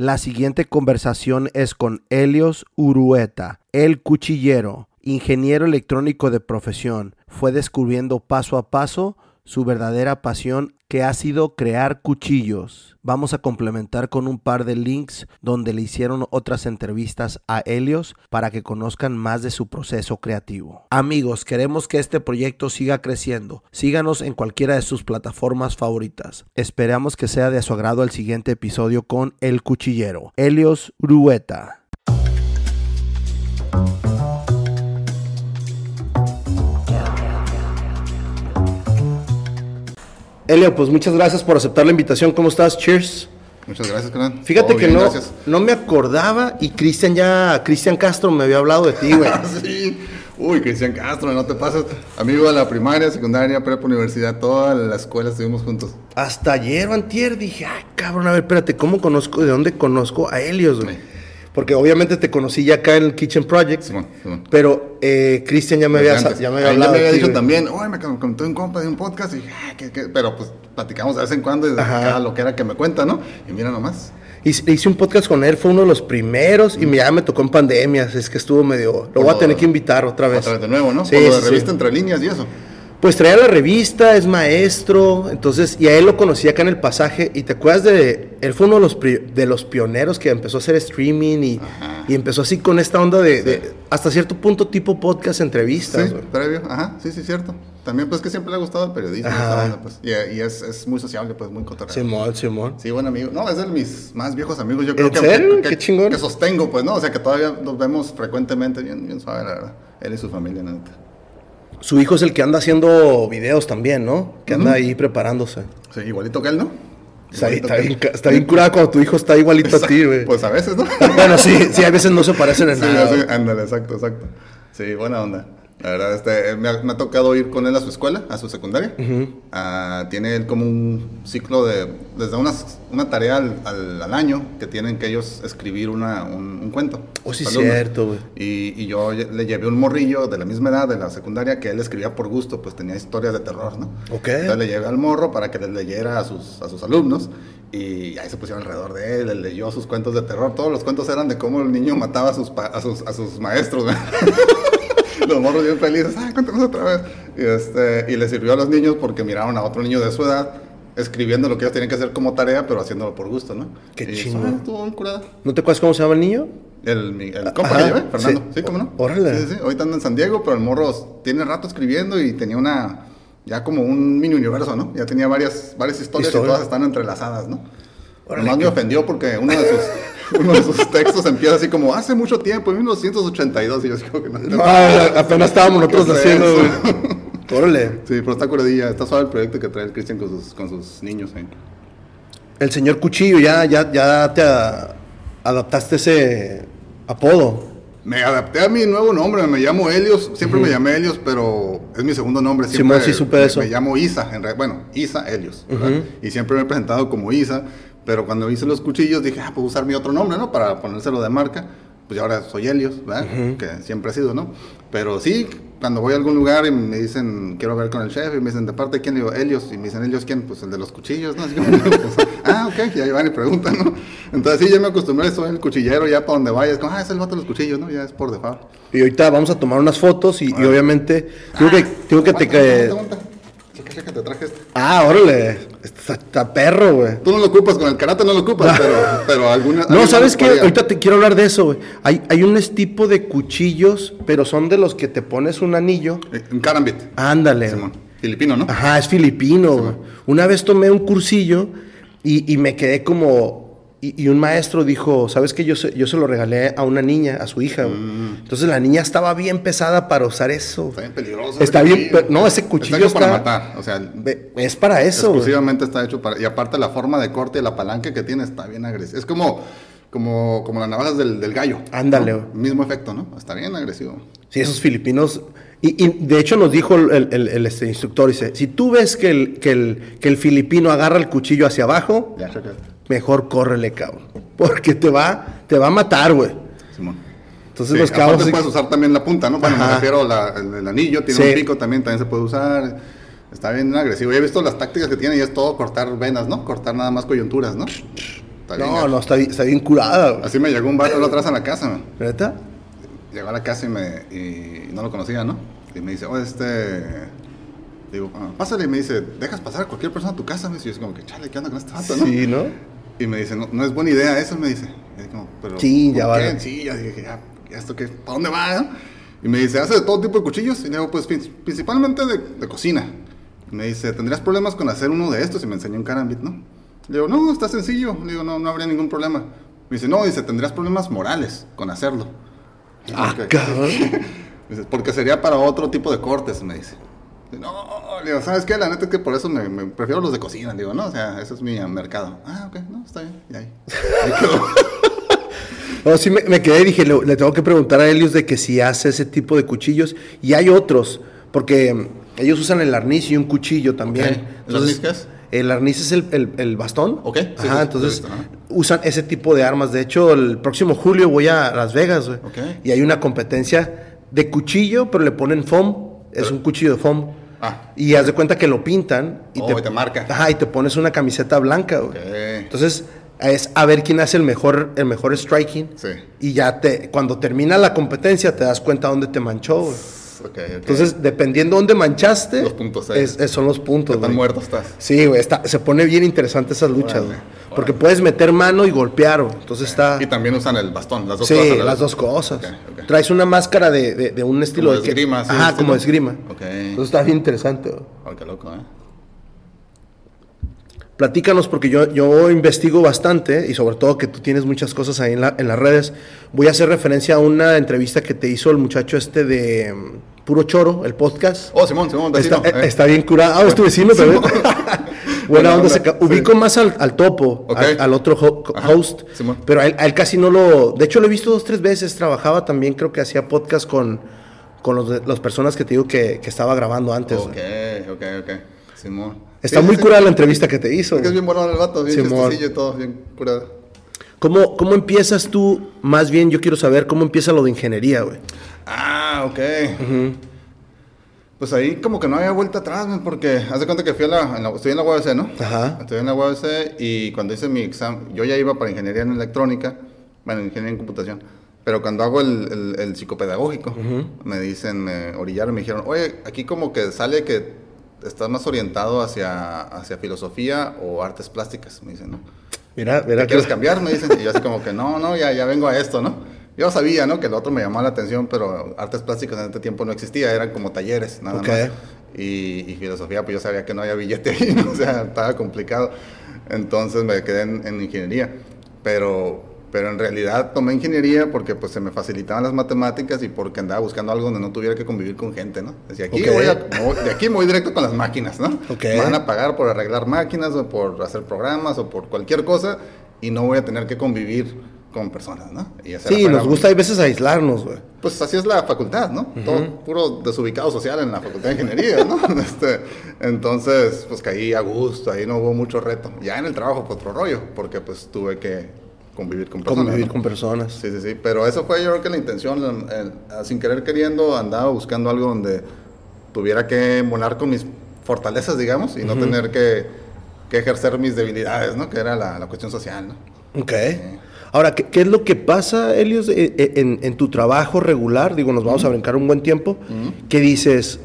La siguiente conversación es con Helios Urueta, el cuchillero, ingeniero electrónico de profesión. Fue descubriendo paso a paso su verdadera pasión que ha sido crear cuchillos. Vamos a complementar con un par de links donde le hicieron otras entrevistas a Helios para que conozcan más de su proceso creativo. Amigos, queremos que este proyecto siga creciendo. Síganos en cualquiera de sus plataformas favoritas. Esperamos que sea de su agrado el siguiente episodio con El Cuchillero, Helios Urueta. Elio, pues muchas gracias por aceptar la invitación. ¿Cómo estás? Cheers. Muchas gracias, Conan. Fíjate que no, no me acordaba y Cristian ya, Cristian Castro me había hablado de ti, güey. sí. Uy, Cristian Castro, no te pases. Amigo de la primaria, secundaria, prepa, universidad, toda la escuela estuvimos juntos. Hasta ayer o antier dije, ay, cabrón, a ver, espérate, ¿cómo conozco, de dónde conozco a Helios, güey? Porque obviamente te conocí ya acá en el Kitchen Project. Pero eh, Cristian ya me había, ya me había hablado. Ya me había dicho también, oye, me contó un compa de un podcast. Y ah, pero pues platicamos de vez en cuando de cada lo que era que me cuenta, ¿no? Y mira nomás. Hice un podcast con él, fue uno de los primeros y ya me tocó en pandemias, es que estuvo medio... Lo voy a tener que invitar otra vez. Otra vez de nuevo, ¿no? Sí, Por lo de revista Entre Líneas y eso. Pues traía la revista, es maestro, entonces, y a él lo conocí acá en el pasaje, y te acuerdas de, él fue uno de los, de los pioneros que empezó a hacer streaming y, y empezó así con esta onda de, hasta cierto punto tipo podcast, entrevistas. Sí, previo, ajá, sí, sí, cierto. También pues que siempre le ha gustado el periodismo, pues, y, y es, es, muy sociable, pues muy cotorreo. Simón, Simón. Sí, buen amigo. No, es de mis más viejos amigos, yo creo que, Qué chingón. que sostengo, pues, ¿no? O sea, que todavía nos vemos frecuentemente, bien, bien suave, la verdad. Él y su familia, neta. Su hijo es el que anda haciendo videos también, ¿no? Que anda ahí preparándose. Sí, igualito que él, ¿no? Está, bien, está, bien, curado cuando tu hijo está igualito a ti, güey. Pues a veces, ¿no? bueno, sí, sí, a veces no se parecen en nada. Sí, ándale, exacto, exacto. Sí, buena onda. La verdad, este, me, ha, tocado ir con él a su escuela, a su secundaria. Ah, tiene él como un ciclo de, desde unas, una tarea al, al, año que tienen que ellos escribir una, un, cuento. Oh, sí, cierto, güey. Y, y, yo le llevé un morrillo de la misma edad, de la secundaria, que él escribía por gusto, pues tenía historias de terror, ¿no? Ok. Entonces le llevé al morro para que les leyera a sus, a sus alumnos. Y ahí se pusieron alrededor de él, él leyó sus cuentos de terror. Todos los cuentos eran de cómo el niño mataba a sus, a sus, a sus maestros. los morros bien felices, ah, cuéntanos otra vez. Y, este, y le sirvió a los niños porque miraron a otro niño de su edad escribiendo lo que ellos tenían que hacer como tarea, pero haciéndolo por gusto, ¿no? Qué chingón. curada. ¿No te acuerdas cómo se llama el niño? El, el compa que llevé, Fernando. Sí. ¿cómo no? Órale. Sí, sí, ahorita anda en San Diego, pero el morro tiene rato escribiendo y tenía una, ya como un mini universo, ¿no? Ya tenía varias, varias historias ¿Historia? y todas están entrelazadas, ¿no? Órale, Nomás me ofendió porque uno de sus uno de sus textos empieza así como hace mucho tiempo, en 1982, y yo digo que no. no apenas estábamos nosotros haciendo, Órale. Sí, pero está curadilla, está suave el proyecto que trae el Cristian con sus, con sus niños ahí. El señor Cuchillo, ya, ya, ya te adaptaste ese apodo. Me adapté a mi nuevo nombre, me llamo Helios, siempre me llamé Helios, pero es mi segundo nombre. Siempre, sí, sí supe eso. Me llamo Isa, en bueno, Isa Helios, y siempre me he presentado como Isa. Pero cuando hice los cuchillos dije, ah, puedo usar mi otro nombre, ¿no? Para ponérselo de marca. Pues ahora soy Helios, ¿verdad? Que siempre ha sido, ¿no? Pero sí, cuando voy a algún lugar y me dicen, quiero ver con el chef, y me dicen, ¿de parte de quién? Le digo, Helios. Y me dicen, ¿Helios quién? Pues el de los cuchillos, ¿no? Así como, pues, ah, ok, y ahí van y preguntan, ¿no? Entonces sí, ya me acostumbré, soy el cuchillero, ya para donde vayas, como, ah, es el vato de los cuchillos, ¿no? Ya es por default. Y ahorita vamos a tomar unas fotos y, y obviamente, tengo que, tengo que te... Que, que te traje este. Ah, órale. Está, perro, güey. Tú no lo ocupas, con el karate no lo ocupas, pero, pero alguna. No, ¿sabes qué? Ahorita te quiero hablar de eso, güey. Hay, hay un tipo de cuchillos, pero son de los que te pones un anillo. Eh, un carambit. Ándale. Filipino, ¿no? Ajá, es filipino. Una vez tomé un cursillo y, y me quedé como y, un maestro dijo, ¿sabes qué? Yo se, yo se lo regalé a una niña, a su hija. Mm. Entonces la niña estaba bien pesada para usar eso. Está bien peligroso. Está bien, no, ese cuchillo está, para matar, o sea, es para eso. Exclusivamente está hecho para y aparte la forma de corte y la palanca que tiene está bien agresiva. Es como como, como las navajas del, del gallo. Ándale. Mismo efecto, ¿no? Está bien agresivo. Sí, esos filipinos. Y, y de hecho nos dijo el, el, el, este instructor, dice, si tú ves que el, que el, que el filipino agarra el cuchillo hacia abajo, ya, mejor córrele, cabrón. Porque te va, te va a matar, güey. Simón. Entonces los cabos. puedes usar también la punta, ¿no? Bueno, me refiero al el, anillo, tiene un pico también, también se puede usar. Está bien agresivo. he visto las tácticas que tiene y es todo cortar venas, ¿no? Cortar nada más coyunturas, ¿no? Está bien No, no, está, bien- está bien curada, güey. Así me llegó un otra vez a la casa, man. ¿Neta? Llegó a la casa y, me, y no lo conocía, ¿no? Y me dice, oh, este... Digo, ah, pásale. Y me dice, ¿dejas pasar a cualquier persona a tu casa? Me dice, y yo así como que, chale, ¿qué onda con este vato, no? Sí, ¿no? Y me dice, no, no es buena idea eso, me dice. Y como, pero, Sí, ya ¿por vale. qué? Sí, ya dije, ya, ya ¿esto qué? ¿Para dónde va? Y me dice, ¿hace de todo tipo de cuchillos? Y le digo, pues prin- principalmente de, de cocina. Y me dice, ¿tendrías problemas con hacer uno de estos? Y me enseñó un carambit, ¿no? Le digo, no, está sencillo. Le digo, no, no habría ningún problema. Me dice, no, dice, tendrías problemas morales con hacerlo. Ah, cabrón. Dice, porque sería para otro tipo de cortes, me dice. No, le digo, ¿sabes qué? La neta es que por eso me, me prefiero los de cocina, digo, no, o sea, ese es mi mercado. Ah, ok, no, está bien, y ahí. Ahí quedó. No, sí me, me quedé y dije, le, le tengo que preguntar a Helios de que si hace ese tipo de cuchillos. Y hay otros, porque mm, ellos usan el arniz y un cuchillo también. Ok. ¿El arniz qué es? El arniz es el, el- el bastón. Ok, sí, Ajá, sí, entonces visto, usan ese tipo de armas. De hecho, el próximo julio voy a Las Vegas, güey. Ok. Y hay una competencia de cuchillo, pero le ponen foam. Es un cuchillo de foam. Ah. Y haz de cuenta que lo pintan. Y Oh, y te marca. Ajá, y te pones una camiseta blanca, güey. Entonces, es a ver quién hace el mejor, el mejor striking. Sí. Y ya te, cuando termina la competencia, te das cuenta dónde te manchó, güey. Entonces, dependiendo dónde manchaste, Los puntos ahí. es- es- son los puntos, ¿Qué tan güey. muerto estás? Sí, güey, está- se pone bien interesante esas luchas, Órale, güey. órale. Porque puedes meter mano y golpear, güey. Entonces está... Y también usan el bastón, las dos Sí, cosas. la las dos cosas. Traes una máscara de, de- de un estilo Como de esgrima, sí, Ajá, estilo. como de esgrima. Entonces está bien interesante, güey. Qué loco, ¿eh? Platícanos porque yo, yo investigo bastante y sobre todo que tú tienes muchas cosas ahí en, la- en las redes. Voy a hacer referencia a una entrevista que te hizo el muchacho este de mm, Puro Choro, el podcast. Oh, Simón, Simón, vecino. Está, eh, eh. está bien curado. Ah, es tu vecino también. Buena onda. onda, se sí. Ubico más al, al topo, al, al otro ho- host. Simón. Pero a él, a él casi no lo. De hecho, lo he visto dos, tres veces. Trabajaba también, creo que hacía podcast con, con los las personas que te digo que, que estaba grabando antes. Ok, ok, ok. Simón. Está Sí, muy sí, curada la entrevista que te hizo. Es que es bien bueno el vato, bien y todo, bien curado. ¿Cómo, ¿Cómo empiezas tú? Más bien, yo quiero saber cómo empieza lo de ingeniería, güey. Ah, ok. Pues ahí como que no había vuelta atrás, porque haz de cuenta que fui a la, en la- estoy en la UABC, ¿no? Ajá. Estoy en la UABC y cuando hice mi examen, yo ya iba para ingeniería en electrónica, bueno, ingeniería en computación, pero cuando hago el, el- el psicopedagógico, me dicen, me orillaron, me dijeron, oye, aquí como que sale que estás más orientado hacia, hacia filosofía o artes plásticas, me dicen, ¿no? Mira, mira ¿Te quieres cambiar? Me dicen. Y yo así como que no, no, ya, ya vengo a esto, ¿no? Yo sabía, ¿no? Que el otro me llamaba la atención, pero artes plásticas en este tiempo no existía, eran como talleres, nada más. Y, y filosofía, pues yo sabía que no había billete ahí, ¿no? o sea, estaba complicado. Entonces me quedé en, en ingeniería. Pero, pero en realidad tomé ingeniería porque pues se me facilitaban las matemáticas y porque andaba buscando algo donde no tuviera que convivir con gente, ¿no? Decía, aquí Ok. voy a, de aquí voy directo con las máquinas, ¿no? Me van a pagar por arreglar máquinas o por hacer programas o por cualquier cosa y no voy a tener que convivir con personas, ¿no? Y Sí, nos gusta a veces aislarnos, güey. Pues así es la facultad, ¿no? Todo puro desubicado social en la facultad de ingeniería, ¿no? Este, entonces, pues caí a gusto, ahí no hubo mucho reto. Ya en el trabajo fue otro rollo, porque pues tuve que convivir con personas. Convivir ¿no? con personas. Sí, sí, sí. Pero eso fue yo creo que la intención. el- el- sin querer queriendo andaba buscando algo donde tuviera que molar con mis fortalezas, digamos, y no tener que, que ejercer mis debilidades, ¿no? Que era la, la cuestión social, ¿no? Ok. Ahora, ¿qué, qué es lo que pasa, Helios, e- e- en, en tu trabajo regular? Digo, nos vamos a brincar un buen tiempo. Que dices,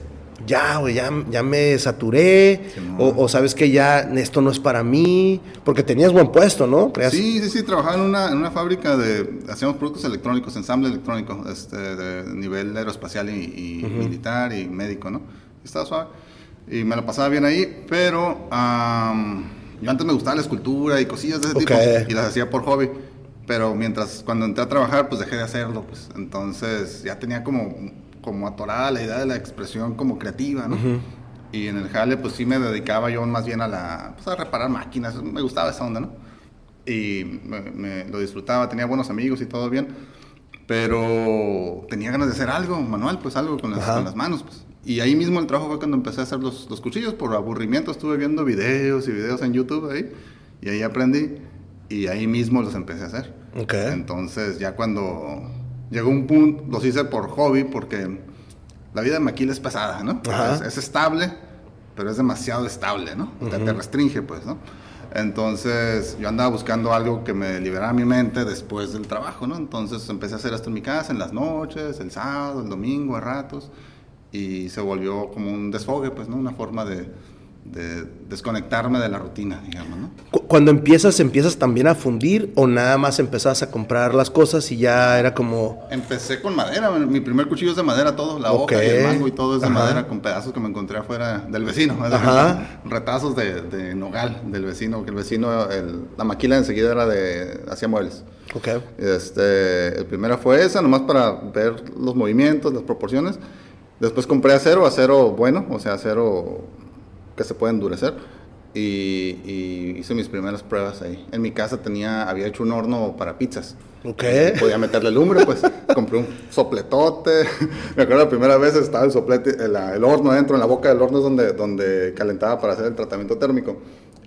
ya, güey, ya, ya me saturé. Simón. o, o sabes que ya esto no es para mí. Porque tenías buen puesto, ¿no? Traías- Sí, sí, sí, trabajaba en una, en una fábrica de, hacíamos productos electrónicos, ensamble electrónico, este, de nivel aeroespacial y, y militar y médico, ¿no? Estaba suave. Y me la pasaba bien ahí, pero am, yo antes me gustaba la escultura y cosillas de ese Ok. tipo, y las hacía por hobby. Pero mientras, cuando entré a trabajar, pues dejé de hacerlo, pues. Entonces ya tenía como, como atorada la idea de la expresión como creativa, ¿no? Y en el jale, pues sí me dedicaba yo más bien a la, pues, a reparar máquinas, me gustaba esa onda, ¿no? Y me, me lo disfrutaba, tenía buenos amigos y todo bien, pero tenía ganas de hacer algo manual, pues algo con las, con las manos, pues. Y ahí mismo el trabajo fue cuando empecé a hacer los, los cuchillos, por aburrimiento estuve viendo videos y videos en YouTube ahí, y ahí aprendí, y ahí mismo los empecé a hacer. Ok. Entonces ya cuando llegó un punto, los hice por hobby, porque la vida de maquila es pesada, ¿no? Es, es estable, pero es demasiado estable, ¿no? O sea, te restringe, pues, ¿no? Entonces yo andaba buscando algo que me liberara mi mente después del trabajo, ¿no? Entonces empecé a hacer esto en mi casa, en las noches, el sábado, el domingo, a ratos, y se volvió como un desfogue, pues, ¿no? Una forma de, de desconectarme de la rutina, digamos, ¿no? Cuando empiezas, ¿empiezas también a fundir o nada más empezás a comprar las cosas y ya era como... Empecé con madera, mi primer cuchillo es de madera todo, la hoja y el mango y todo es de madera con pedazos que me encontré afuera del vecino, Ajá. retazos de, de, nogal del vecino, que el vecino, la maquila enseguida era de, hacía muebles. Ok. Este, el primero fue esa, nomás para ver los movimientos, las proporciones. Después compré acero, acero bueno, o sea, acero que se puede endurecer. Y, hice mis primeras pruebas ahí. En mi casa tenía, había hecho un horno para pizzas. Ok. Podía meterle lumbre, pues compré un sopletote. Me acuerdo la primera vez estaba el soplete, el, horno adentro, en la boca del horno es donde, donde calentaba para hacer el tratamiento térmico.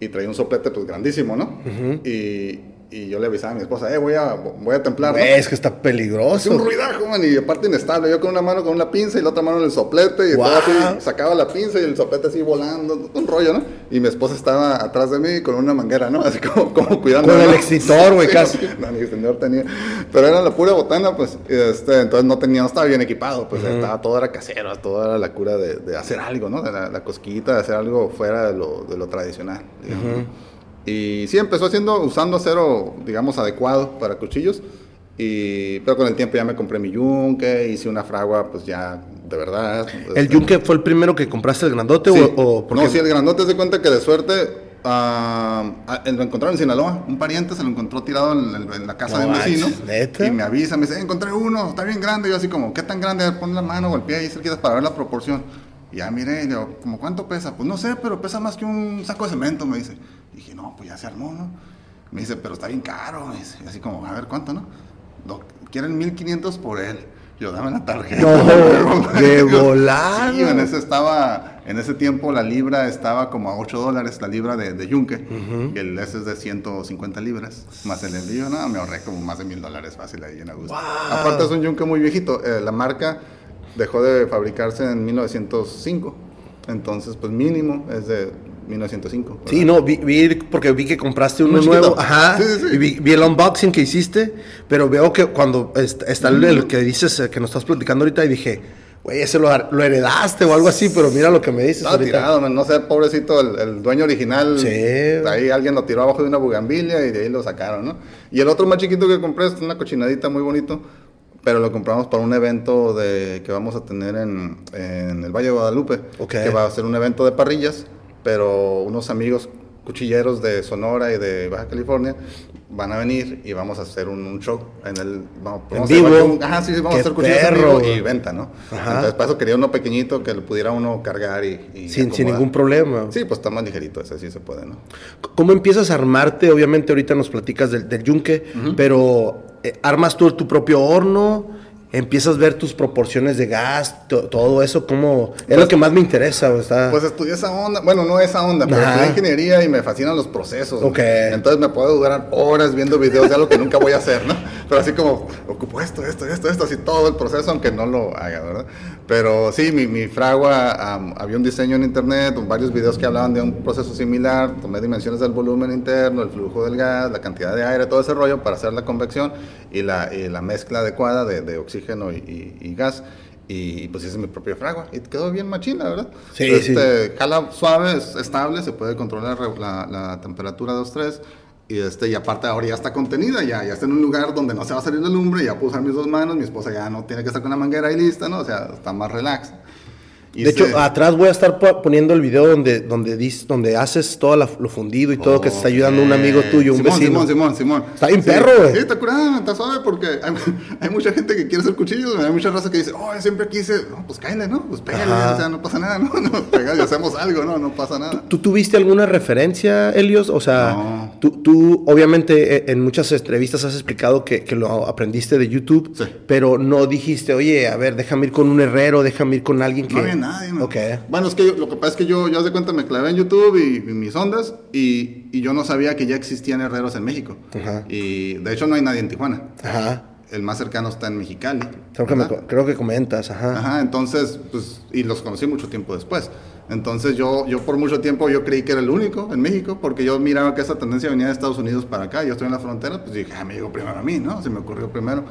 Y traía un soplete pues grandísimo, ¿no? Y y yo le avisaba a mi esposa, eh, voy a, voy a templar. ¿no? Es que está peligroso. Es un ruidajo, man, y aparte inestable. Yo con una mano con una pinza y la otra mano en el soplete, y todo así, sacaba la pinza y el soplete así volando, un rollo, ¿no? Y mi esposa estaba atrás de mí con una manguera, ¿no? Así como, como cuidando. Con el extintor, güey, casi. No, ni extintor tenía. Pero era la pura botana, pues, este, entonces no tenía, no estaba bien equipado, pues, estaba, todo era casero, todo era la cura de, de hacer algo, ¿no? De la, la, cosquillita, de hacer algo fuera de lo, de lo tradicional, digamos. Y sí, empezó haciendo, usando acero, digamos, adecuado para cuchillos. Y, pero con el tiempo ya me compré mi yunque, hice una fragua, pues ya, de verdad. ¿El este, yunque fue el primero que compraste, el grandote? O, no, sí, el grandote se cuenta que de suerte uh, lo encontraron en Sinaloa. Un pariente se lo encontró tirado en, la casa de un vecino. Y me avisa, me dice, encontré uno, está bien grande. Y yo así como, ¿qué tan grande? Pon la mano o el pie ahí cerquita para ver la proporción. Y ya miré, y digo, ¿como cuánto pesa? Pues no sé, pero pesa más que un saco de cemento, me dice. Dije, no, pues ya se armó, ¿no? Me dice, pero está bien caro, me dice. Y así como, a ver, ¿cuánto, no? quieren 1500 por él. Yo, dame la tarjeta. No, de volar. Sí, en ese estaba, en ese tiempo la libra estaba como a 8 dólares, la libra de, de yunque. Y el ese es de 150 libras. Más el envío, no, me ahorré como más de mil dólares fácil ahí en Augusto. Aparte es un yunque muy viejito. Eh, la marca dejó de fabricarse en 1905. Entonces, pues mínimo es de 1905. Sí, no, vi, porque vi que compraste uno nuevo. Ajá. Sí, sí, sí. Y vi, el unboxing que hiciste, pero veo que cuando está el, que dices eh, que nos estás platicando ahorita y dije, güey, ese lo, heredaste o algo así, pero mira lo que me dices. No, tirado, no sé, pobrecito, el, dueño original. Sí. Ahí alguien lo tiró abajo de una bugambilia y de ahí lo sacaron, ¿no? Y el otro más chiquito que compré es una cochinadita muy bonito pero lo compramos para un evento de, que vamos a tener en, en el Valle de Guadalupe, que va a ser un evento de parrillas, pero unos amigos cuchilleros de Sonora y de Baja California van a venir y vamos a hacer un, show en el vamos, ¿En vivo? ajá, sí, vamos a hacer cuchillos en vivo y venta, ¿no? Entonces, para eso quería uno pequeñito que lo pudiera uno cargar y, sin, sin, ningún problema. Sí, pues está más ligerito, ese sí se puede, ¿no? ¿Cómo empiezas a armarte? Obviamente ahorita nos platicas del, del yunque, pero eh, armas tú tu propio horno, empiezas a ver tus proporciones de gas, todo eso, como es lo pues que más me interesa. Pues estudié esa onda, bueno, no esa onda, pero estudié ingeniería y me fascinan los procesos. Entonces me puedo durar horas viendo videos de algo que nunca voy a hacer, ¿no? Pero así como, ocupo esto, esto, esto, esto, así todo el proceso, aunque no lo haga, ¿verdad? Pero sí, mi, mi fragua, había un diseño en internet, varios videos que hablaban de un proceso similar, tomé dimensiones del volumen interno, el flujo del gas, la cantidad de aire, todo ese rollo para hacer la convección y la, y la mezcla adecuada de, de oxígeno y, y, gas. Y pues hice mi propia fragua y quedó bien machina, ¿verdad? Sí, este, sí. Jala suave, estable, se puede controlar la, la temperatura 2-3 y, este, y aparte ahora ya está contenida, ya, ya está en un lugar donde no se va a salir la lumbre, ya puedo usar mis dos manos, mi esposa ya no tiene que estar con la manguera ahí lista, ¿no? O sea, está más relax de hecho, atrás voy a estar poniendo el video donde, donde, donde haces todo lo fundido y todo, que te está ayudando un amigo tuyo, un vecino. Simón, Simón, Simón. Está bien perro, güey. Sí, está curado, está suave porque hay, hay, mucha gente que quiere hacer cuchillos, hay mucha raza que dice, oh, siempre quise, no, pues cállate, ¿no? Pues pégale, o sea, no pasa nada, ¿no? no pega y hacemos algo, ¿no? No pasa nada. ¿Tú, tuviste alguna referencia, Helios? O sea, tú, tú, obviamente e, en muchas entrevistas has explicado que, que lo aprendiste de YouTube, sí. pero no dijiste, oye, a ver, déjame ir con un herrero, déjame ir con alguien que... No Ok. Bueno, es que lo que pasa es que yo, yo de cuenta, me clavé en YouTube y, mis ondas y, y, yo no sabía que ya existían herreros en México. Y de hecho no hay nadie en Tijuana. Ajá. El más cercano está en Mexicali. Creo que, me creo que comentas, ajá. Ajá, entonces, pues, y los conocí mucho tiempo después. Entonces yo, yo por mucho tiempo yo creí que era el único en México, porque yo miraba que esa tendencia venía de Estados Unidos para acá, yo estoy en la frontera, pues dije, ah, me llegó primero a mí, ¿no? Se me ocurrió primero.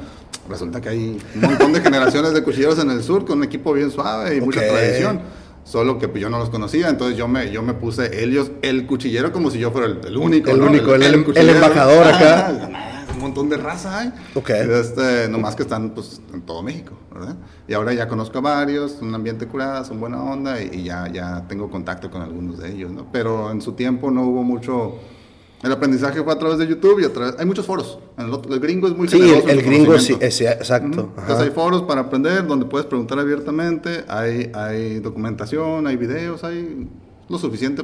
Resulta que hay un montón de generaciones de cuchilleros en el sur con un equipo bien suave y mucha Ok. tradición. Solo que pues, yo no los conocía, entonces yo me, yo me puse Helios, el cuchillero, como si yo fuera el, el único. El ¿no? único, el- el cuchillero. embajador acá. Ah, nada, un montón de raza hay. Ok. Este, nomás que están pues, en todo México, ¿verdad? Y ahora ya conozco a varios, un ambiente curado, son buena onda y, y ya, ya tengo contacto con algunos de ellos, ¿no? Pero en su tiempo no hubo mucho... El aprendizaje fue a través de YouTube y a través... Hay muchos foros. El, el gringo es muy Sí, el, el gringo sí, es, exacto. Ujú. ajá. Entonces hay foros para aprender donde puedes preguntar abiertamente, hay, hay documentación, hay videos, hay lo suficiente.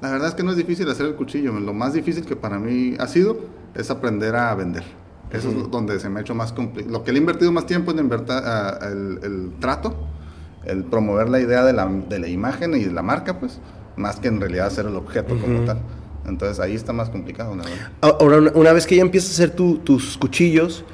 La verdad es que no es difícil hacer el cuchillo, lo más difícil que para mí ha sido es aprender a vender. Eso es donde se me ha hecho más complicado. Lo que le he invertido más tiempo es en invertir el, el trato, el promover la idea de la, de la imagen y de la marca, pues, más que en realidad hacer el objeto como tal. Entonces ahí está más complicado, la verdad. Ahora, una, una vez que ya empiezas a hacer tu- tus cuchillos,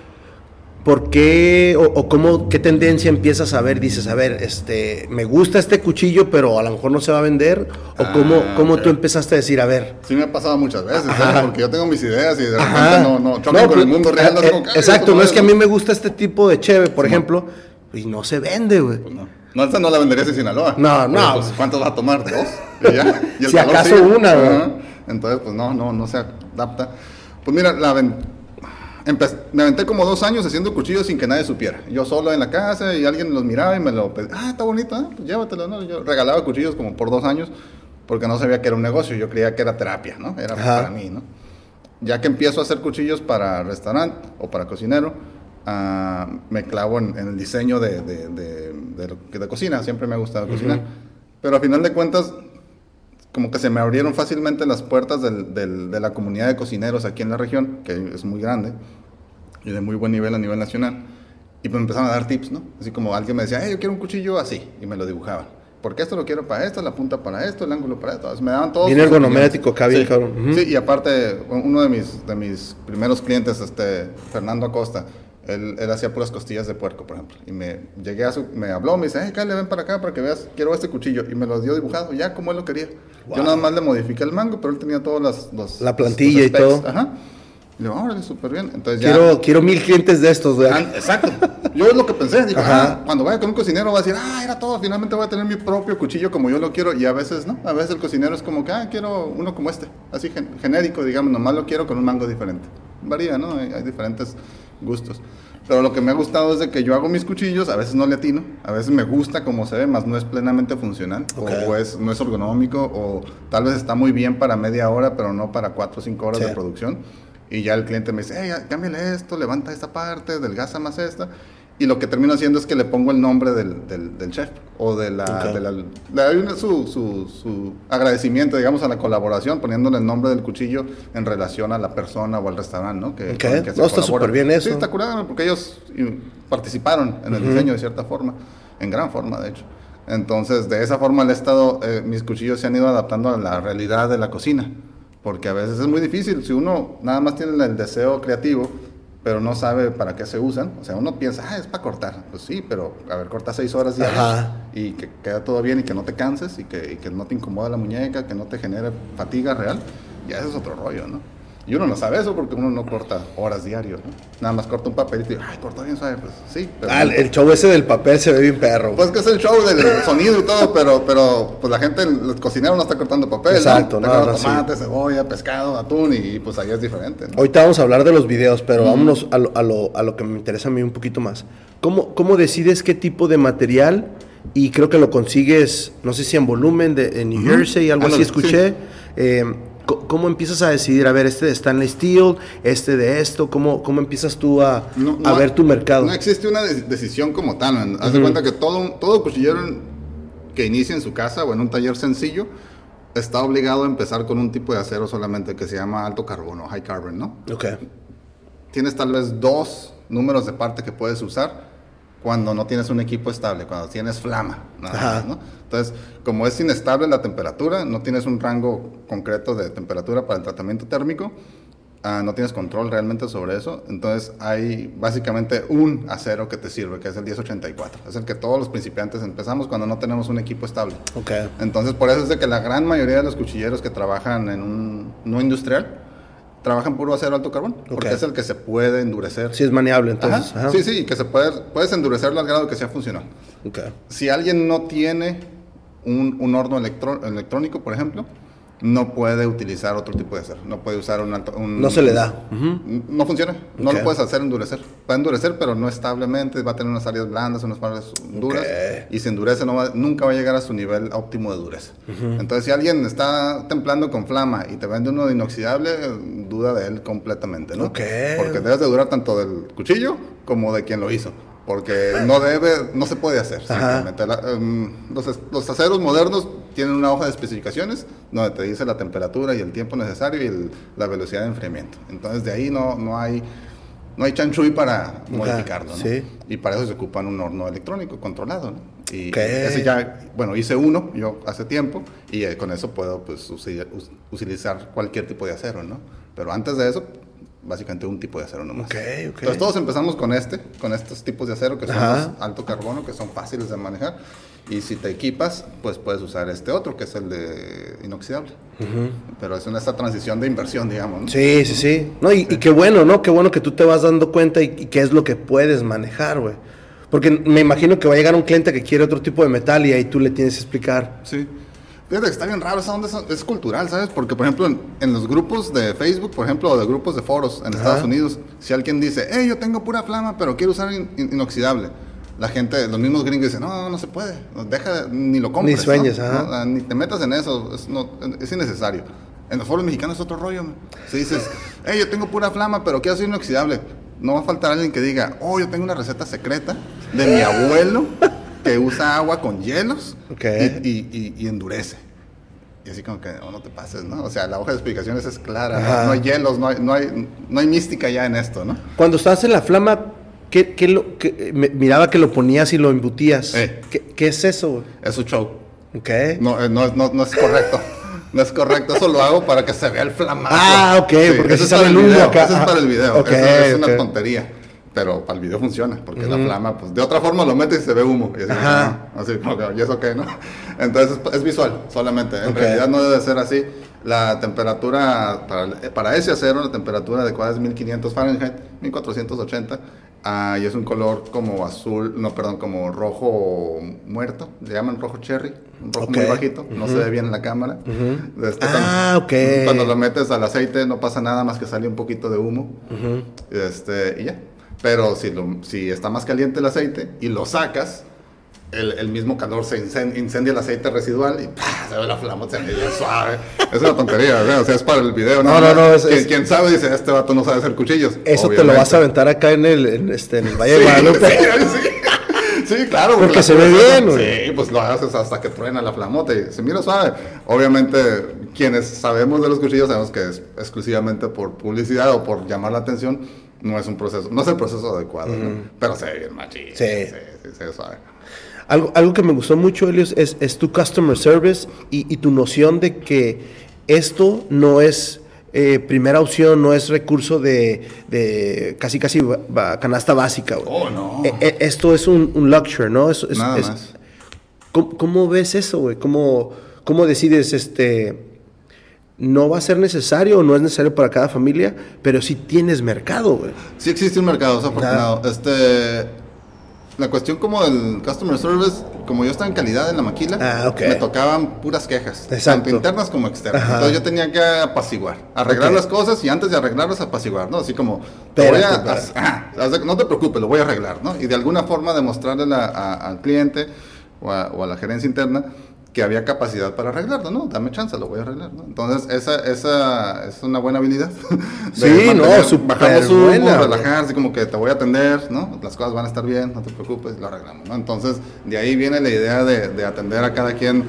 ¿por qué o, o cómo, qué tendencia empiezas a ver? Dices, a ver, este, me gusta este cuchillo, pero a lo mejor no se va a vender. ¿O cómo, Ah, cómo tú empezaste a decir, a ver? Sí me ha pasado muchas veces, ¿eh? Ajá. porque yo tengo mis ideas y de repente Ajá. no, no, chocan con pues, el mundo real. no eh, como eh, "Ay, exacto, no es que a es". mí me gusta este tipo de cheve, por ejemplo, y no se vende, güey. Pues no. No, esta no la venderías en Sinaloa. No, no. Porque, pues, ¿Cuántos va a tomar? ¿Dos? Y ya. Y el Si calor acaso sigue. una, güey. Entonces, pues no, no, no se adapta. Pues mira, la ven- empe- me aventé como dos años haciendo cuchillos sin que nadie supiera. Yo solo en la casa y alguien los miraba y me lo pedía. Ah, está bonito, ¿eh? pues llévatelo. ¿no? Yo regalaba cuchillos como por dos años porque no sabía que era un negocio. Yo creía que era terapia, ¿no? Era Ajá. para mí, ¿no? Ya que empiezo a hacer cuchillos para restaurante o para cocinero, ah, me clavo en, en el diseño de, de, de- de lo que- de cocina. Siempre me ha gustado cocinar. Pero a final de cuentas, como que se me abrieron fácilmente las puertas del- del- de la comunidad de cocineros aquí en la región, que es muy grande y de muy buen nivel a nivel nacional. Y pues me empezaron a dar tips, ¿no? Así como alguien me decía, hey, yo quiero un cuchillo así, y me lo dibujaban. Porque esto lo quiero para esto, la punta para esto, el ángulo para esto. Entonces, me daban todos. Bien ergonométrico acá, bien Sí. cabrón. Sí, y aparte, uno de mis, de mis primeros clientes, este, Fernando Acosta, él, él hacía puras costillas de puerco, por ejemplo. Y me llegué a su, me habló, me dice, hey, Kyle, ven para acá para que veas, quiero este cuchillo. Y me lo dio dibujado, ya como él lo quería. Yo nada más le modifiqué el mango, pero él tenía todos las, los, La plantilla los y todo. Ajá. Y le digo, órale, súper bien. Entonces ya... Quiero, quiero mil clientes de estos, güey. Exacto. Yo es lo que pensé. Digo, Ajá. ah, cuando vaya con un cocinero va a decir, ah, era todo. Finalmente voy a tener mi propio cuchillo como yo lo quiero. Y a veces no. A veces el cocinero es como que, ah, quiero uno como este. Así gen- genérico, digamos. Nomás lo quiero con un mango diferente. Varía, ¿no? Hay, hay diferentes gustos. Pero lo que me ha gustado es de que yo hago mis cuchillos, a veces no le atino, a veces me gusta como se ve, más no es plenamente funcional, o- es, no es ergonómico, o tal vez está muy bien para media hora, pero no para cuatro o cinco horas Sí. de producción. Y ya el cliente me dice, hey, cámbiale esto, levanta esta parte, delgaza más esta. Y lo que termino haciendo es que le pongo el nombre del, del, del chef o de la... Ok. de la- le doy su, su, su agradecimiento, digamos, a la colaboración, poniéndole el nombre del cuchillo en relación a la persona o al restaurante, ¿no? Que, Ok. con el que se No, está súper bien eso. Sí, está curado, porque ellos participaron en el diseño de cierta forma, en gran forma, de hecho. Entonces, de esa forma, he estado, eh, mis cuchillos se han ido adaptando a la realidad de la cocina, porque a veces es muy difícil, si uno nada más tiene el deseo creativo, pero no sabe para qué se usan, o sea, uno piensa, ah, es para cortar, pues sí, pero a ver, corta seis horas diarias y que queda todo bien y que no te canses y que, y que no te incomoda la muñeca, que no te genere fatiga real, ya eso es otro rollo, ¿no? Y uno no sabe eso porque uno no corta horas diario, ¿no? Nada más corta un papelito y, ay, cortó bien suave, pues sí. Pero Ah, el show ese del papel se ve bien perro. Pues que es el show del sonido y todo, pero, pero pues la gente, el cocinero no está cortando papel, Exacto, ¿no? cortando tomate, cebolla, pescado, atún y pues ahí es diferente, ¿no? Ahorita vamos a hablar de los videos, pero vámonos a lo, a, lo, a lo que me interesa a mí un poquito más. ¿Cómo, ¿Cómo decides qué tipo de material? Y creo que lo consigues, no sé si en volumen, de, en New Jersey, algo así Ándale, escuché. Eh, co- ¿Cómo empiezas a decidir, a ver, este de Stanley Steel, este de esto? ¿Cómo, cómo empiezas tú a, No- a ver tu mercado? No existe una de- decisión como tal. Haz de cuenta que todo, todo cuchillero que inicia en su casa o en un taller sencillo está obligado a empezar con un tipo de acero solamente que se llama alto carbono, high carbon, ¿no? Ok. Tienes tal vez dos números de parte que puedes usar cuando no tienes un equipo estable, cuando tienes flama, nada más, ¿no? Entonces, como es inestable la temperatura, no tienes un rango concreto de temperatura para el tratamiento térmico, ah, no tienes control realmente sobre eso. Entonces hay básicamente un acero que te sirve, que es el 1084. Es el que todos los principiantes empezamos cuando no tenemos un equipo estable. Okay. Entonces por eso es de que la gran mayoría de los cuchilleros que trabajan en un no industrial trabajan puro acero alto carbón, porque es el que se puede endurecer. Sí, es maniable, Ajá. entonces. ajá. Sí, sí, que se puede, puedes endurecerlo al grado que sea funcional. Ok. Si alguien no tiene un, un horno electro- electrónico, por ejemplo, no puede utilizar otro tipo de acero. No puede usar un alto... un- No se le da. No funciona. No lo puedes hacer endurecer. Va a endurecer, pero no establemente. Va a tener unas áreas blandas, unas áreas duras. Y si endurece, no va- nunca va a llegar a su nivel óptimo de dureza. Entonces, si alguien está templando con flama y te vende uno de inoxidable, duda de él completamente, ¿no? Porque debes de durar tanto del cuchillo como de quien lo hizo. Porque no debe, no se puede hacer. Simplemente. La- em, los, los aceros modernos tienen una hoja de especificaciones donde te dice la temperatura y el tiempo necesario y el- la velocidad de enfriamiento. Entonces de ahí no, no hay no hay chanchuy para modificarlo. ¿no? sí. Y para eso se ocupan un horno electrónico controlado. ¿no? Y Ok. ese ya, bueno, hice uno yo hace tiempo y eh, con eso puedo pues, utilizar cualquier tipo de acero. ¿no? Pero antes de eso, básicamente un tipo de acero nomás. Ok, ok. Entonces todos empezamos con este, con estos tipos de acero que son los alto carbono, que son fáciles de manejar. Y si te equipas, pues puedes usar este otro, que es el de inoxidable. Pero es en esta transición de inversión, digamos. ¿no? Sí, sí, sí. No, y, y qué bueno, ¿no? Qué bueno que tú te vas dando cuenta y, y qué es lo que puedes manejar, güey. Porque me imagino que va a llegar un cliente que quiere otro tipo de metal y ahí tú le tienes que explicar. Sí. Fíjate que está bien raro, esa onda es, es cultural, ¿sabes? Porque, por ejemplo, en, en los grupos de Facebook, por ejemplo, o de grupos de foros en Ajá. Estados Unidos, si alguien dice, hey, yo tengo pura flama, pero quiero usar in- in- inoxidable, la gente, los mismos gringos dicen, no, no se puede, no, deja, ni lo compres. Ni sueñes, ¿no? ajá. ¿no? Ah, Ni te metas en eso, es, no- es innecesario. En los foros mexicanos es otro rollo, man. Si dices, hey, yo tengo pura flama, pero quiero hacer inoxidable, no va a faltar alguien que diga, oh, yo tengo una receta secreta de mi abuelo que usa agua con hielos Ok. y, y- y- y endurece. Y así como que oh, no te pases, ¿no? O sea, la hoja de explicaciones es clara. ¿no? no hay hielos, no hay, no, hay, no hay mística ya en esto, ¿no? Cuando estás en la flama, ¿qué, qué lo, qué- miraba que lo ponías y lo embutías. Eh. ¿Qué, qué es eso, güey? Es un show. Ok. No, eh, no, es- no, no es correcto. No es correcto, eso lo hago para que se vea el flamazo. Ah, ok, porque eso es para el video. acá. Eso es para el video. Ok, eso es una ok. tontería. Pero para el video funciona, porque la flama, pues de otra forma lo metes y se ve humo. Y así, Ajá. así como que, ¿y eso qué, no? Entonces es, es visual solamente. En Ok. realidad no debe ser así. La temperatura, para, para ese acero, la temperatura adecuada es 1500 Fahrenheit, 1480. Ah, y es un color como azul, no, perdón, como rojo muerto. Le llaman rojo cherry, un rojo muy Ok. bajito. No se ve bien en la cámara. Este, Ah, cuando- ok. Cuando lo metes al aceite no pasa nada más que sale un poquito de humo. este, y ya. Pero si, lo- si está más caliente el aceite y lo sacas, el, el mismo calor se incen- incendia el aceite residual y ¡pah! se ve la flama, se ve suave. Es una tontería, ¿verdad? O sea, es para el video. No, no, más. no, es- Quien, es- sabe dice, este vato no sabe hacer cuchillos. Eso te lo vas a Obviamente. aventar acá en el, en este, en el Valle de Sí, Guadalupe. sí, sí. Sí, claro. Porque se ve bien, güey. Sí, pues lo haces hasta que truena la flamota y se mira suave. Obviamente, quienes sabemos de los cuchillos sabemos que es exclusivamente por publicidad o por llamar la atención. No es un proceso, no es el proceso adecuado, ¿no? Pero se ve bien machín. Sí. Sí, sí, se ve suave. Algo, algo que me gustó mucho, Helios, es, es tu customer service y, y tu noción de que esto no es eh, primera opción, no es recurso de, de casi casi ba- ba- canasta básica. Oh, no. E- e- esto es un, un luxury, ¿no? Es- es- Nada es- más. ¿cómo, cómo ves eso, güey? ¿Cómo, ¿Cómo decides, este, no va a ser necesario o no es necesario para cada familia, pero sí tienes mercado, güey? Sí existe un mercado, es afortunado. Este, la cuestión como del customer service, como yo estaba en calidad en la maquila, Ah, me tocaban puras quejas, Exacto. tanto internas como externas. Ajá. Entonces yo tenía que apaciguar, arreglar las cosas y antes de arreglarlas apaciguar, ¿no? Así como, te voy a- no te preocupes, lo voy a arreglar, ¿no? Y de alguna forma demostrarle a- al cliente o a, o a la gerencia interna que había capacidad para arreglarlo, ¿no? Dame chance, lo voy a arreglar, ¿no? Entonces, esa, esa es una buena habilidad. Sí, no, súper Bajamos un buena, güey. relajar, así como que te voy a atender, ¿no? Las cosas van a estar bien, no te preocupes, lo arreglamos, ¿no? Entonces, de ahí viene la idea de, de atender a cada quien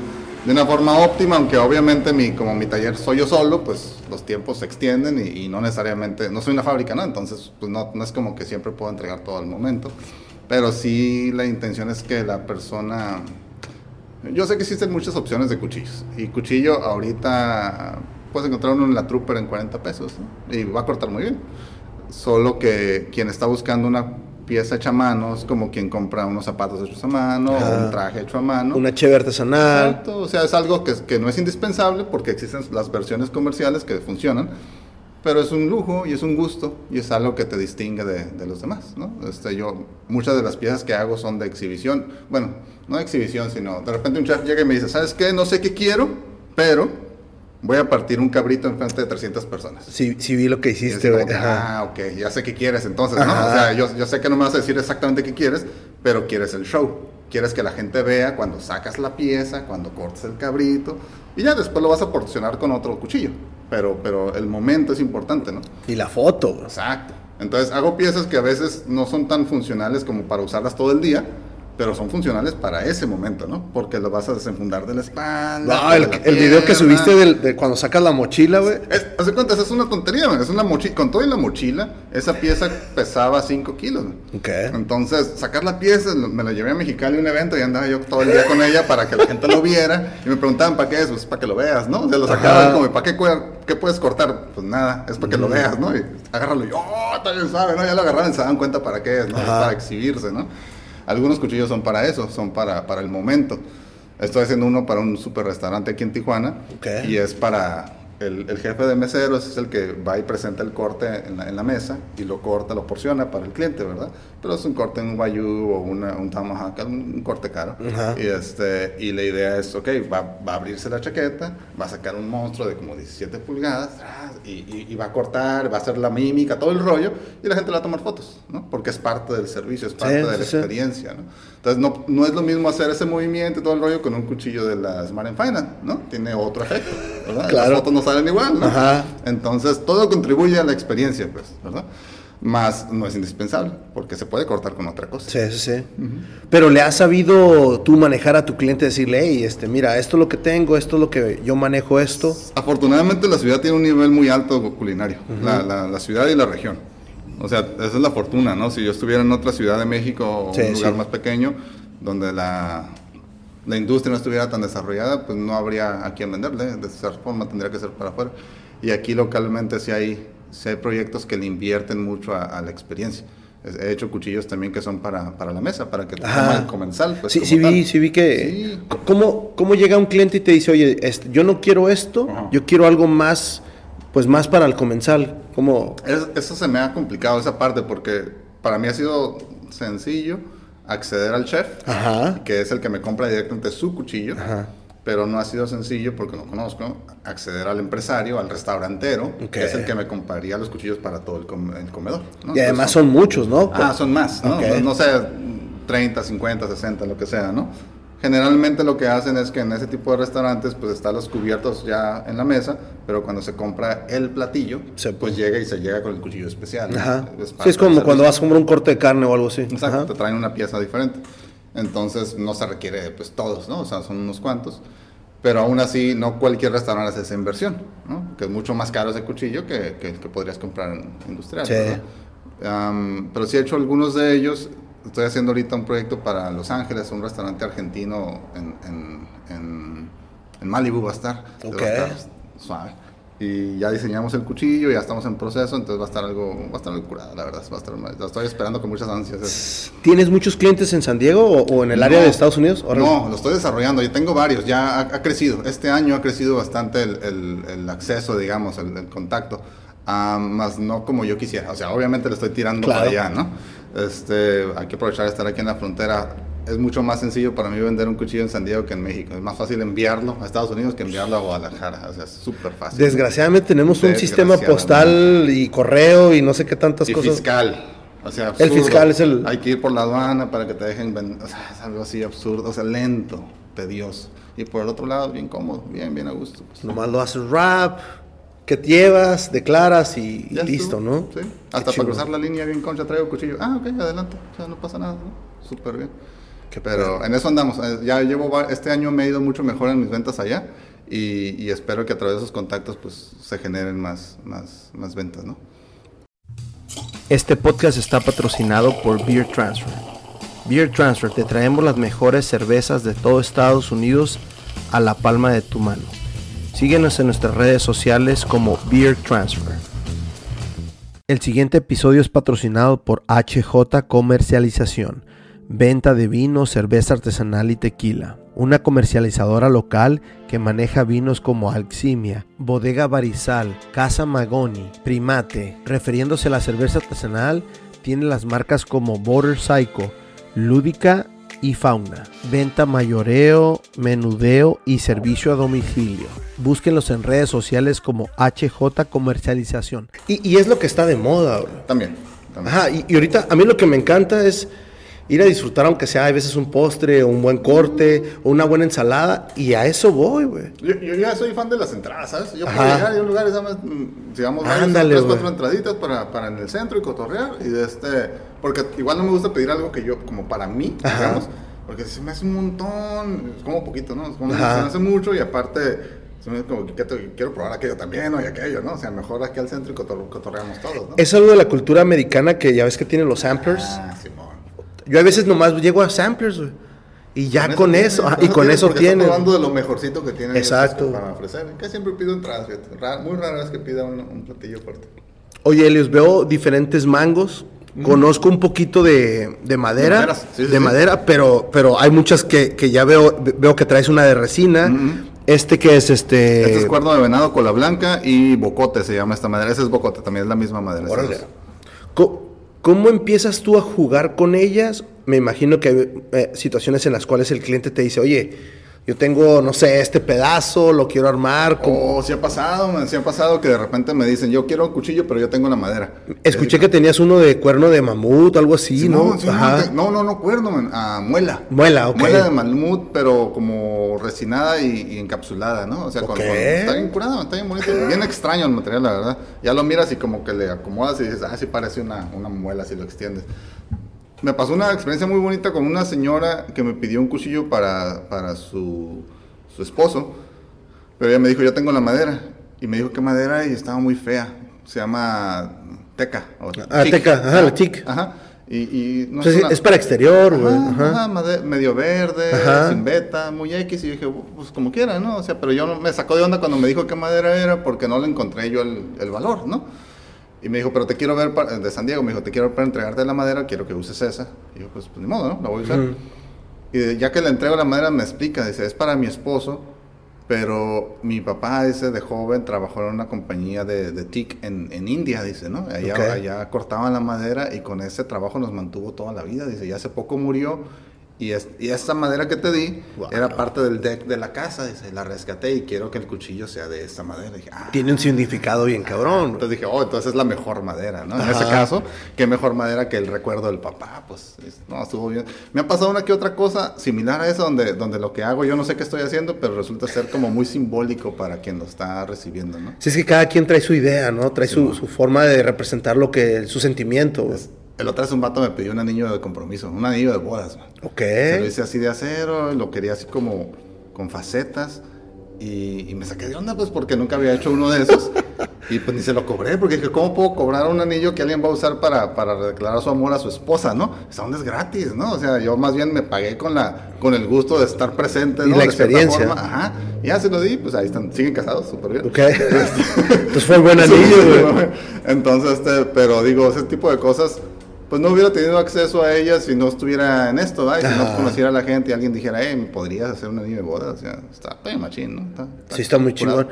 de una forma óptima, aunque obviamente mi, como mi taller soy yo solo, pues los tiempos se extienden y, y no necesariamente, no soy una fábrica, ¿no? Entonces, pues no, no es como que siempre puedo entregar todo al momento, pero sí la intención es que la persona... Yo sé que existen muchas opciones de cuchillos y cuchillo ahorita puedes encontrar uno en la Trooper en 40 pesos ¿no? y va a cortar muy bien. Solo que quien está buscando una pieza hecha a mano es como quien compra unos zapatos hechos a mano o un traje hecho a mano. Una cheve artesanal. Exacto, o sea, es algo que, que no es indispensable porque existen las versiones comerciales que funcionan, pero es un lujo y es un gusto y es algo que te distingue de, de los demás, ¿no? Este, yo, muchas de las piezas que hago son de exhibición, bueno, no de exhibición, sino de repente un chef llega y me dice, ¿sabes qué? No sé qué quiero, pero voy a partir un cabrito en frente de 300 personas. Sí, sí vi lo que hiciste, güey. ah, ok, ya sé qué quieres entonces, ¿no? Ajá. O sea, yo, yo sé que no me vas a decir exactamente qué quieres, pero quieres el show. Quieres que la gente vea cuando sacas la pieza, cuando cortas el cabrito, y ya después lo vas a porcionar con otro cuchillo. Pero, pero el momento es importante, ¿no? Y la foto. Exacto. Entonces hago piezas que a veces no son tan funcionales como para usarlas todo el día, pero son funcionales para ese momento, ¿no? Porque lo vas a desenfundar de la espalda. No, el, video que subiste del- de cuando sacas la mochila, güey. Es, haz de cuenta, es una tontería, man. es una mochila, con todo y la mochila, esa pieza pesaba 5 kilos. man. Ok. Entonces, sacar la pieza, me la llevé a Mexicali a un evento y andaba yo todo el día con ella para que la gente lo viera. Y me preguntaban, ¿para qué es? Pues para que lo veas, ¿no? O sea, lo sacaban Ajá. como, ¿para qué, qué puedes cortar? Pues nada, es para que lo veas, ¿no? Y agárralo y, ¡oh, bien suave, ¿no? Ya lo agarraron y se dan cuenta para qué es, ¿no? Es para exhibirse, ¿no? Algunos cuchillos son para eso, son para, para el momento. Estoy haciendo uno para un super restaurante aquí en Tijuana. Ok. Y es para el, el jefe de meseros, es el que va y presenta el corte en la, en la mesa y lo corta, lo porciona para el cliente, ¿verdad? Pero es un corte en un Wagyu o una- un Tomahawk, un, corte caro. Ajá. Y, este, y la idea es, ok, va, va a abrirse la chaqueta, va a sacar un monstruo de como 17 pulgadas y, y- y va a cortar, va a hacer la mímica, todo el rollo, y la gente le va a tomar fotos, ¿no? Porque es parte del servicio, es parte Sí, de la sí. experiencia, ¿no? Entonces, no, no es lo mismo hacer ese movimiento y todo el rollo con un cuchillo de la Smart Final, ¿no? Tiene otro efecto, ¿verdad? Claro. Las fotos no salen igual, ¿no? Ajá. Entonces, todo contribuye a la experiencia, pues, ¿verdad? Más no es indispensable, porque se puede cortar con otra cosa. Sí, sí, sí. Pero le has sabido tú manejar a tu cliente, decirle, hey, este, mira, esto es lo que tengo, esto es lo que yo manejo esto. Afortunadamente la ciudad tiene un nivel muy alto culinario, la, la- la ciudad y la región. O sea, esa es la fortuna, ¿no? Si yo estuviera en otra ciudad de México o Sí, un lugar sí. más pequeño, donde la, la industria no estuviera tan desarrollada, pues no habría a quién venderle. De esa forma tendría que ser para afuera. Y aquí localmente sí hay, sí hay proyectos que le invierten mucho a, a la experiencia. He hecho cuchillos también que son para, para la mesa, para que te Ajá. el comensal. Pues, sí, sí vi, sí vi que... Sí. ¿Cómo, ¿Cómo llega un cliente y te dice, oye, este, yo no quiero esto, Ajá. yo quiero algo más, pues más para el comensal? ¿Cómo? Es- eso se me ha complicado esa parte porque para mí ha sido sencillo acceder al chef, Ajá. que es el que me compra directamente su cuchillo, Ajá. pero no ha sido sencillo porque no conozco acceder al empresario, al restaurantero, que es el que me compraría los cuchillos para todo el, com- el comedor. ¿no? Y además son muchos, ¿no? Ah, son más, ¿no? No, no sé, 30, 50, 60, lo que sea, ¿no? Generalmente lo que hacen es que en ese tipo de restaurantes pues están los cubiertos ya en la mesa, pero cuando se compra el platillo, Se pues llega y se llega con el cuchillo especial. ¿no? Ajá. Es Sí, es como cuando vas a comprar un corte de carne o algo así. Exacto, Ajá. te traen una pieza diferente. Entonces no se requiere pues todos, ¿no? O sea, son unos cuantos. Pero aún así, no cualquier restaurante hace esa inversión, ¿no? Que es mucho más caro ese cuchillo que, que que podrías comprar en industrial. Sí. ¿verdad? Am, pero sí he hecho algunos de ellos. Estoy haciendo ahorita un proyecto para Los Ángeles, un restaurante argentino en, en, en, en Malibu va a estar. Ok. Va a estar suave. Y ya diseñamos el cuchillo, ya estamos en proceso, entonces va a estar algo, va a estar algo curado, la verdad. Va a estar, lo estoy esperando con muchas ansias. ¿Tienes muchos clientes en San Diego o, o en el área No, de Estados Unidos? No, lo estoy desarrollando. Yo tengo varios, ya ha, ha crecido. Este año ha crecido bastante el, el- el acceso, digamos, el, el contacto. Ah, más no como yo quisiera. O sea, obviamente le estoy tirando Claro. para allá, ¿no? Este, hay que aprovechar de estar aquí en la frontera. Es mucho más sencillo para mí vender un cuchillo en San Diego que en México. Es más fácil enviarlo a Estados Unidos que enviarlo a Guadalajara. O sea, es súper fácil. Desgraciadamente tenemos un sistema postal y correo y no sé qué tantas y cosas. fiscal. O sea, El absurdo. fiscal es el- Hay que ir por la aduana para que te dejen vender. O sea, es algo así absurdo. O sea, lento, tedioso. Y por el otro lado, bien cómodo, bien, bien a gusto. Nomás lo haces rap, que te llevas, declaras y listo. ¿no? Sí. Qué Hasta para cruzar la línea bien concha traigo cuchillo. Ah, ok, adelante. O sea, no pasa nada, ¿no? Súper bien. Qué Pero en eso andamos. Eh, Ya llevo, este año me he ido mucho mejor en mis ventas allá y, y espero que a través de esos contactos pues se generen más, más, más ventas, ¿no? Este podcast está patrocinado por Beer Transfer. Beer Transfer te traemos las mejores cervezas de todo Estados Unidos a la palma de tu mano. Síguenos en nuestras redes sociales como Beer Transfer. El siguiente episodio es patrocinado por HJ Comercialización, venta de vino, cerveza artesanal y tequila. Una comercializadora local que maneja vinos como Alximia, Bodega Barizal, Casa Magoni, Primate. Refiriéndose a la cerveza artesanal, tiene las marcas como Border Psycho, Lúdica y Fauna. Venta mayoreo, menudeo y servicio a domicilio. Búsquenlos en redes sociales como HJ Comercialización. Y, y es lo que está de moda ahora. También. también. Ajá, y, y ahorita a mí lo que me encanta es ir a disfrutar, aunque sea a veces un postre, un buen corte, una buena ensalada, y a eso voy, güey. Yo, yo ya soy fan de las entradas, ¿sabes? Yo Ajá. puedo llegar a un lugar. Mm, digamos, Ándale, tres, cuatro entraditas para, para en el centro y cotorrear. Y de este, porque igual no me gusta pedir algo que yo, como para mí, Ajá. digamos, porque se me hace un montón, es como poquito, ¿no? Es como, se me hace mucho y aparte, como que quiero probar aquello también o y aquello, ¿no? O sea, mejor aquí al centro y cotor- cotorreamos todos, ¿no? Es algo de la cultura americana que ya ves que tienen los samplers. Ah, Simón. Yo a veces nomás llego a samplers, güey. Y ya con eso, ajá, y con eso. Estás probando de lo mejorcito que tienen ellos, Exacto. para ofrecer. Que siempre pido fíjate. Ra- muy rara vez que pida un, un platillo fuerte. Oye, Elios, veo diferentes mangos. Conozco un poquito de, de madera. Sí, sí, de sí. madera, pero, pero hay muchas que, que ya veo, veo que traes una de resina. Ujú. Este que es este. Este es cuerno de venado, cola blanca y bocote se llama esta madera. Ese es bocote, también es la misma madera. Órale. ¿Cómo empiezas tú a jugar con ellas? Me imagino que hay eh, situaciones en las cuales el cliente te dice, oye, yo tengo, no sé, este pedazo, lo quiero armar. como- Oh, sí ha pasado, man, sí ha pasado que de repente me dicen, yo quiero un cuchillo, pero yo tengo la madera. Escuché que tenías uno de cuerno de mamut, algo así, Sí, ¿no? no, sí, Ajá. no, no, no, no, cuerno, man, ah, muela. Muela, ok. Muela de mamut, pero como resinada y, y encapsulada, ¿no? O sea, con- Ok. con- está bien curado, está bien bonito. Bien extraño el material, la verdad. Ya lo miras y como que le acomodas y dices, ah, sí parece una, una muela si lo extiendes. Me pasó una experiencia muy bonita con una señora que me pidió un cuchillo para, para su, su esposo, pero ella me dijo, yo tengo la madera. Y me dijo, ¿qué madera? Y estaba muy fea. Se llama teca. o Ah, teca, ajá, la teak. Ajá. Y, y no sea, es sí, una- es para exterior, güey. Ajá, medio verde, Ajá. sin beta, muy X. Y dije, pues como quiera, ¿no? O sea, pero yo me sacó de onda cuando me dijo qué madera era porque no le encontré yo el, el valor, ¿no? Y me dijo, pero te quiero ver, para- de San Diego, me dijo, te quiero ver para entregarte la madera, quiero que uses esa. Y yo, pues, pues ni modo, ¿no? La voy a usar. Ujú. Y de- ya que le entrego la madera, me explica, dice, es para mi esposo, pero mi papá, ese de joven, trabajó en una compañía de, de TIC en, en India, dice, ¿no? Allá, Ok. allá cortaban la madera y con ese trabajo nos mantuvo toda la vida, dice, y hace poco murió. Y, es, y esa madera que te di Wow. era parte del deck de la casa, dice, la rescaté y quiero que el cuchillo sea de esta madera. dije, ah, Tiene un significado bien cabrón. entonces dije, oh, entonces es la mejor madera, ¿no? En ese caso, qué mejor madera que el recuerdo del papá, pues, es- no, estuvo bien. Me ha pasado una que otra cosa similar a eso, donde, donde lo que hago yo no sé qué estoy haciendo, pero resulta ser como muy simbólico para quien lo está recibiendo, ¿no? Sí, es que cada quien trae su idea, ¿no? Trae su, su forma de representar lo que, su sentimiento. Es- el otro vez un vato me pidió un anillo de compromiso, un anillo de bodas, man. Ok. Se lo hice así de acero, lo quería así como con facetas. Y, y me saqué de onda, pues, porque nunca había hecho uno de esos. Y pues ni se lo cobré, porque dije, ¿cómo puedo cobrar un anillo que alguien va a usar para, para declarar su amor a su esposa, no? Esa onda es gratis, ¿no? O sea, yo más bien me pagué con, la, con el gusto de estar presente, Y ¿no? la De cierta experiencia. forma. Ajá. Y ya se lo di, pues ahí están, siguen casados, súper bien. Ok. Entonces fue el buen anillo, güey. Entonces, este, pero digo, ese tipo de cosas, pues no hubiera tenido acceso a ellas si no estuviera en esto, ¿verdad? Y si no conociera a la gente y alguien dijera, eh, ¿me podrías hacer un anillo de boda? O sea, está bien machín, ¿no? Está, Sí, está muy chingón.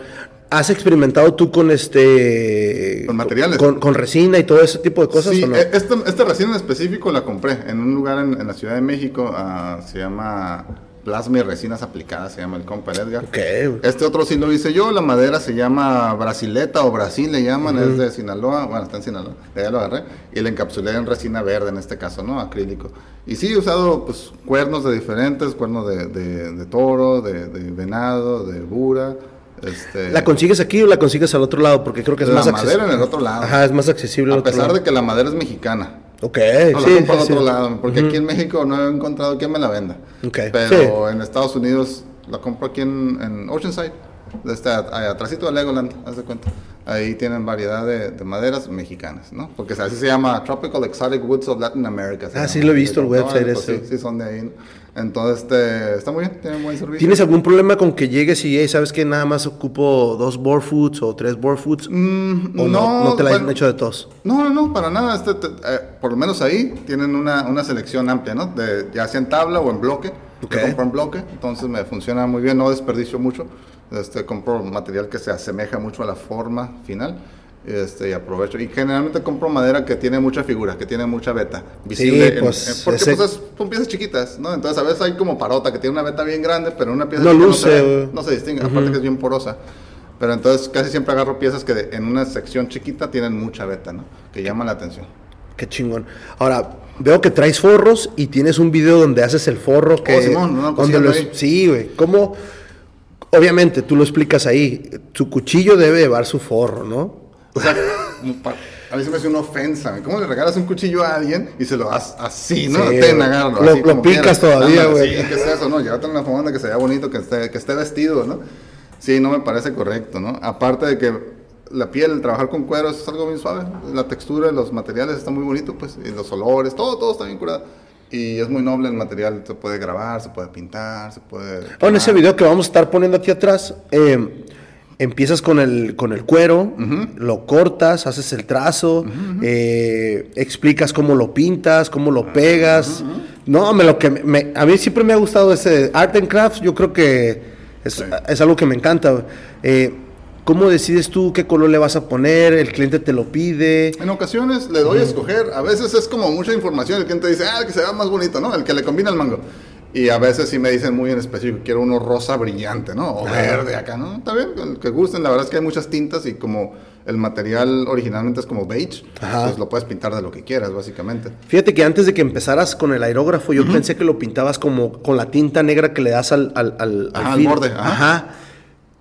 ¿Has experimentado tú con este... Con materiales. Con, con resina y todo ese tipo de cosas Sí, o no? eh, esta, esta resina en específico la compré en un lugar en, en la Ciudad de México, ah, se llama Plasma y Resinas Aplicadas, se llama el compa Edgar. Ok, güey. Este otro sí lo hice yo, la madera se llama Brasileta o Brasil le llaman, es de Sinaloa, bueno, está en Sinaloa, de allá lo agarré, y la encapsulé en resina verde en este caso, ¿no? Acrílico. Y sí, he usado pues cuernos de diferentes, cuernos de, de- de toro, de, de venado, de bura, este... ¿La consigues aquí o la consigues al otro lado? Porque creo que es La más madera accesible. en el otro lado. Ajá, es más accesible A pesar lado. de que la madera es mexicana. Ok, No, la sí, compro al sí, otro sí. lado, porque aquí en México no he encontrado quien me la venda. Ok, Pero en Estados Unidos la compro aquí en, en Oceanside, de este, atrásito de Legoland, haz de cuenta. Ahí tienen variedad de, de maderas mexicanas, ¿no? Porque así se llama Tropical Exotic Woods of Latin America. Ah, llama. sí lo he visto, el No, website pues ese. Sí, sí, son de ahí. ¿no? Entonces, este, está muy bien, tiene buen servicio. ¿Tienes algún problema con que llegues y hey, sabes que nada más ocupo dos board foods o tres board foods? Mm, ¿O no, no, te la han hecho de todos? No, no, no, para nada. Este, eh, por lo menos ahí tienen una, una, selección amplia, ¿no? De, ya sea en tabla o en bloque. Okay. Compro en bloque, entonces me funciona muy bien, no desperdicio mucho. Este, compro material que se asemeja mucho a la forma final. Este, y aprovecho. Y generalmente compro madera que tiene mucha figura, que tiene mucha beta visible. Sí, pues, en, en, porque ese... pues, son piezas chiquitas, ¿no? Entonces a veces hay como parota que tiene una beta bien grande, pero una pieza no luce. No se, no se distingue, uh -huh. aparte que es bien porosa. Pero entonces casi siempre agarro piezas que de, en una sección chiquita tienen mucha beta, ¿no? Que llaman la atención. Qué chingón. Ahora, veo que traes forros y tienes un video donde haces el forro que... Oh, Simón, ¿no? Donde los, sí, güey. ¿Cómo...? Obviamente, tú lo explicas ahí. Tu cuchillo debe llevar su forro, ¿no? O sea, a mí se me hace una ofensa. ¿Cómo le regalas un cuchillo a alguien y se lo das así, no? Sí, Ten, agárralo. Lo, así, lo picas quieras. todavía, güey. Sí, ¿qué es eso, no? Llévatelo en la funda que se vea bonito, que esté, que esté vestido, ¿no? Sí, no me parece correcto, ¿no? Aparte de que la piel, el trabajar con cuero es algo bien suave. La textura, los materiales está muy bonito, pues. Y los olores, todo, todo está bien curado. Y es muy noble el material, se puede grabar, se puede pintar, se puede... En ese video que vamos a estar poniendo aquí atrás, eh, empiezas con el, con el cuero, uh -huh. lo cortas, haces el trazo, uh -huh. eh, explicas cómo lo pintas, cómo lo pegas. Uh -huh. No, me, lo que me, a mí siempre me ha gustado ese Art and Crafts, yo creo que es, sí. es algo que me encanta. Eh, ¿Cómo decides tú qué color le vas a poner? ¿El cliente te lo pide? En ocasiones le doy a escoger. A veces es como mucha información. El cliente dice, ah, el que se vea más bonito, ¿no? El que le combina el mango. Y a veces sí me dicen muy en específico, quiero uno rosa brillante, ¿no? O verde acá, ¿no? Está bien, el que gusten. La verdad es que hay muchas tintas y como el material originalmente es como beige, Ajá. pues lo puedes pintar de lo que quieras, básicamente. Fíjate que antes de que empezaras con el aerógrafo, yo uh -huh. pensé que lo pintabas como con la tinta negra que le das al, al, al, Ajá, al borde. Ajá. Ajá.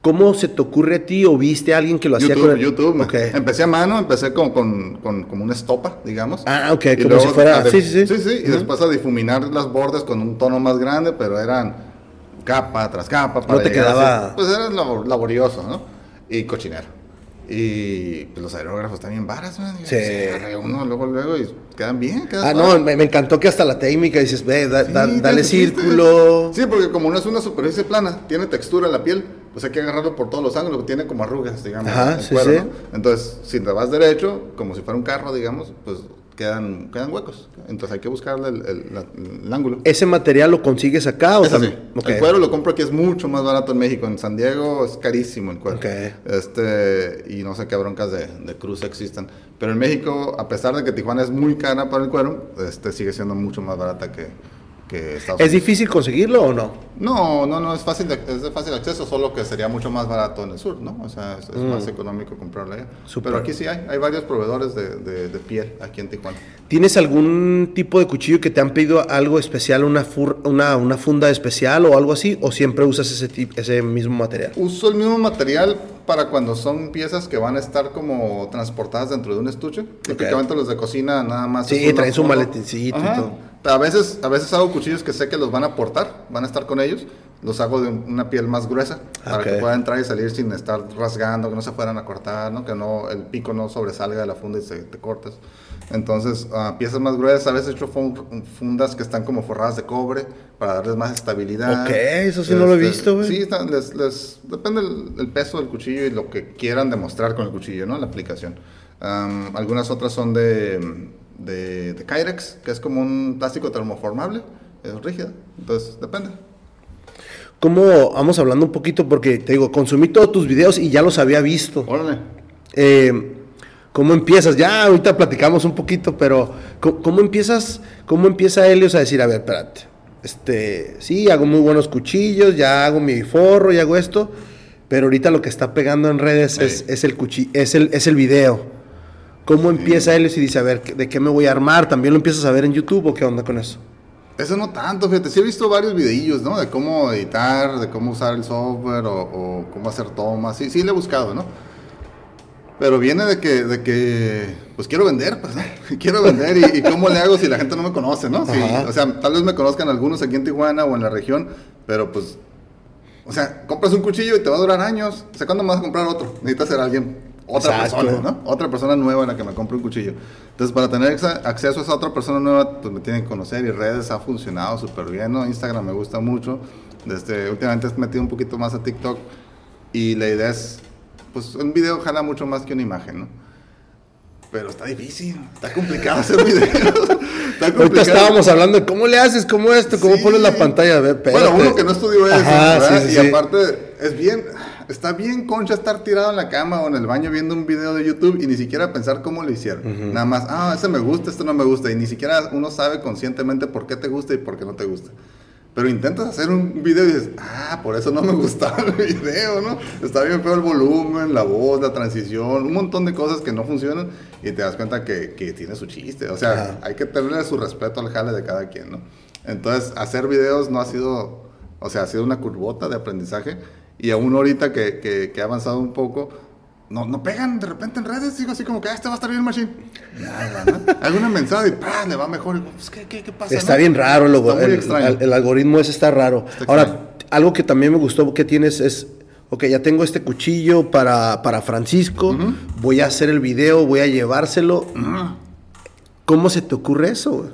¿Cómo se te ocurre a ti o viste a alguien que lo hacía YouTube, con el... YouTube. Okay. Empecé a mano, empecé con, con, con, como una estopa, digamos. Ah, ok, y como luego, si fuera... De... Sí, sí, sí. Sí, sí, y uh -huh. después a difuminar las bordes con un tono más grande, pero eran capa tras capa. Para no te quedaba... Así. Pues era laborioso, ¿no? Y cochinero. Y pues, los aerógrafos también varas, man. Sí. Uno luego, luego, y quedan bien. Quedan ah, no, me, me, encantó que hasta la técnica dices, ve, da, sí, da, dale círculo. Sí, porque como no es una superficie plana, tiene textura la piel, pues hay que agarrarlo por todos los ángulos, tiene como arrugas, digamos. Ajá, sí, cuero, sí. ¿no? Entonces, si te vas derecho, como si fuera un carro, digamos, pues quedan, quedan huecos. Entonces hay que buscarle el, el, el, el ángulo. ¿Ese material lo consigues acá o? Okay. El cuero lo compro aquí, es mucho más barato en México. En San Diego es carísimo el cuero. Okay. Este, y no sé qué broncas de, de cruz existen. Pero en México, a pesar de que Tijuana es muy cara para el cuero, este, sigue siendo mucho más barata que, que ¿Es difícil conseguirlo o no? No, no, no, es fácil de, es de fácil acceso, solo que sería mucho más barato en el sur, ¿no? O sea, es, es mm. más económico comprarla allá. Super. Pero aquí sí hay, hay varios proveedores de, de, de, piel aquí en Tijuana. ¿Tienes algún tipo de cuchillo que te han pedido algo especial, una, fur, una, una funda especial o algo así? ¿O siempre usas ese, ese mismo material? Uso el mismo material para cuando son piezas que van a estar como transportadas dentro de un estuche. Okay. Típicamente los de cocina nada más. Sí, traen su maletincito y todo. A veces, a veces hago cuchillos que sé que los van a portar, van a estar con ellos. Los hago de una piel más gruesa para okay. que pueda entrar y salir sin estar rasgando, que no se fueran a cortar, ¿no? que no, el pico no sobresalga de la funda y se, te cortes. Entonces, uh, piezas más gruesas, a veces he hecho fundas que están como forradas de cobre para darles más estabilidad. Ok, eso sí este, no lo he Este, visto, güey. Sí, les, les, depende el, el, peso del cuchillo y lo que quieran demostrar con el cuchillo, ¿no? La aplicación. Um, algunas otras son de de, de Kyrex, que es como un plástico termoformable, es rígido, entonces depende. ¿Cómo vamos hablando un poquito? Porque te digo, consumí todos tus videos y ya los había visto. Órale. Eh, ¿Cómo empiezas? Ya ahorita platicamos un poquito, pero ¿cómo, cómo empiezas? ¿Cómo empieza Helios a decir, a ver, espérate, este, sí, hago muy buenos cuchillos, ya hago mi forro, ya hago esto, pero ahorita lo que está pegando en redes sí. es, es, el cuchillo, es el, es el video. ¿Cómo empieza él y dice, a ver, ¿de qué me voy a armar? ¿También lo empiezas a ver en YouTube o qué onda con eso? Eso no tanto, fíjate, sí he visto varios videillos, ¿no? De cómo editar, de cómo usar el software o, o cómo hacer tomas, sí, sí le he buscado, ¿no? Pero viene de que, de que pues quiero vender, pues, quiero vender y, y, cómo le hago si la gente no me conoce, ¿no? Sí, o sea, tal vez me conozcan algunos aquí en Tijuana o en la región, pero pues, o sea, compras un cuchillo y te va a durar años, o sea, ¿cuándo me vas a comprar otro? Necesitas ser alguien otra Exacto. persona, ¿no? Otra persona nueva en la que me compre un cuchillo. Entonces, para tener acceso a esa otra persona nueva, pues me tienen que conocer y redes ha funcionado súper bien, ¿no? Instagram me gusta mucho. Desde, últimamente he metido un poquito más a TikTok y la idea es, pues un video jala mucho más que una imagen, ¿no? Pero está difícil, está complicado hacer videos. Está Ahorita complicado. estábamos hablando de cómo le haces, cómo esto, cómo Sí. pones la pantalla. A ver. Bueno, uno que no estudió eso, Ajá, ¿verdad? sí, sí, y aparte es bien, está bien concha estar tirado en la cama o en el baño viendo un video de YouTube y ni siquiera pensar cómo lo hicieron. Nada más, ah, ese me gusta, este no me gusta y ni siquiera uno sabe conscientemente por qué te gusta y por qué no te gusta. Pero intentas hacer un video y dices, ah, por eso no me gustaba el video, ¿no? Está bien feo el volumen, la voz, la transición, un montón de cosas que no funcionan y te das cuenta que, que tiene su chiste. O sea, Ajá. hay que tenerle su respeto al jale de cada quien, ¿no? Entonces, hacer videos no ha sido, o sea, ha sido una curvota de aprendizaje y aún ahorita que, que, que ha avanzado un poco, no, no pegan de repente en redes, digo así como que, ah, este va a estar bien, machine. Ya, ¿no? Alguna mensaje y ¡pah! le va mejor. Y, pues, ¿qué, qué, qué pasa? Está no? bien raro, el, el- el- el algoritmo ese está raro. Está Ahora, extraño. algo que también me gustó que tienes es, ok, ya tengo este cuchillo para, para Francisco, voy a hacer el video, voy a llevárselo. ¿Cómo se te ocurre eso? güey?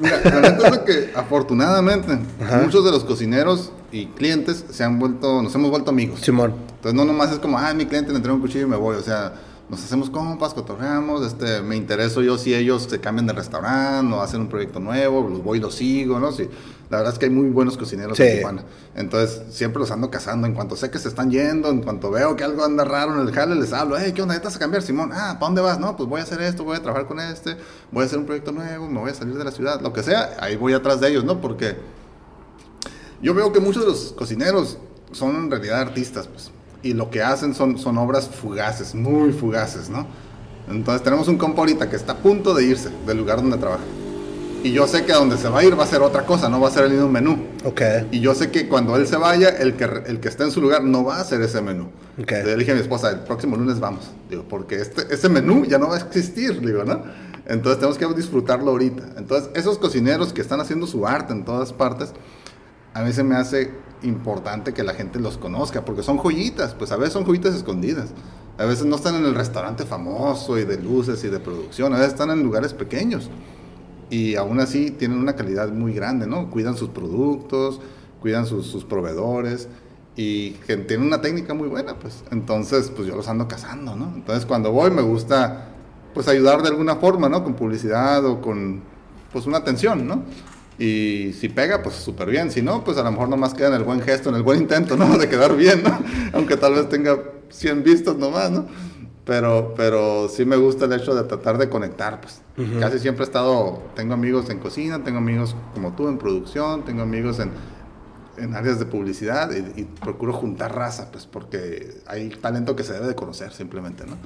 Mira, la neta es que afortunadamente muchos de los cocineros y clientes se han vuelto, nos hemos vuelto amigos. Simón. Entonces no nomás es como, ah, mi cliente le entrega un cuchillo y me voy. O sea, nos hacemos compas, cotorreamos, este, me intereso yo si ellos se cambian de restaurante o hacen un proyecto nuevo, los voy y los sigo, ¿no? Sí, la verdad es que hay muy buenos cocineros Sí. en Tijuana. Entonces siempre los ando cazando. En cuanto sé que se están yendo, en cuanto veo que algo anda raro en el jale, les hablo, hey, ¿qué onda? ¿Estás a cambiar, Simón? Ah, ¿para dónde vas? No, pues voy a hacer esto, voy a trabajar con este, voy a hacer un proyecto nuevo, me voy a salir de la ciudad, lo que sea, ahí voy atrás de ellos, ¿no? Porque yo veo que muchos de los cocineros son en realidad artistas, pues. Y lo que hacen son, son obras fugaces, muy fugaces, ¿no? Entonces tenemos un compa ahorita que está a punto de irse del lugar donde trabaja. Y yo sé que a donde se va a ir va a ser otra cosa, no va a ser el mismo menú. Ok. Y yo sé que cuando él se vaya, el que, el que está en su lugar no va a hacer ese menú. Ok. Entonces le dije a mi esposa, el próximo lunes vamos. Digo, porque este, ese menú ya no va a existir, digo, ¿no? Entonces tenemos que disfrutarlo ahorita. Entonces, esos cocineros que están haciendo su arte en todas partes, a mí se me hace importante que la gente los conozca, porque son joyitas, pues a veces son joyitas escondidas. A veces no están en el restaurante famoso y de luces y de producción, a veces están en lugares pequeños. Y aún así tienen una calidad muy grande, ¿no? Cuidan sus productos, cuidan sus, sus proveedores y que tienen una técnica muy buena, pues. Entonces, pues yo los ando cazando, ¿no? Entonces, cuando voy me gusta, pues, ayudar de alguna forma, ¿no? Con publicidad o con, pues, una atención, ¿no? Y si pega, pues súper bien. Si no, pues a lo mejor nomás queda en el buen gesto, en el buen intento, ¿no? De quedar bien, ¿no? Aunque tal vez tenga 100 vistas nomás, ¿no? Pero, pero sí me gusta el hecho de tratar de conectar, pues. Casi siempre he estado, tengo amigos en cocina, tengo amigos como tú en producción, tengo amigos en, en áreas de publicidad y, y procuro juntar raza, pues, porque hay talento que se debe de conocer simplemente, ¿no?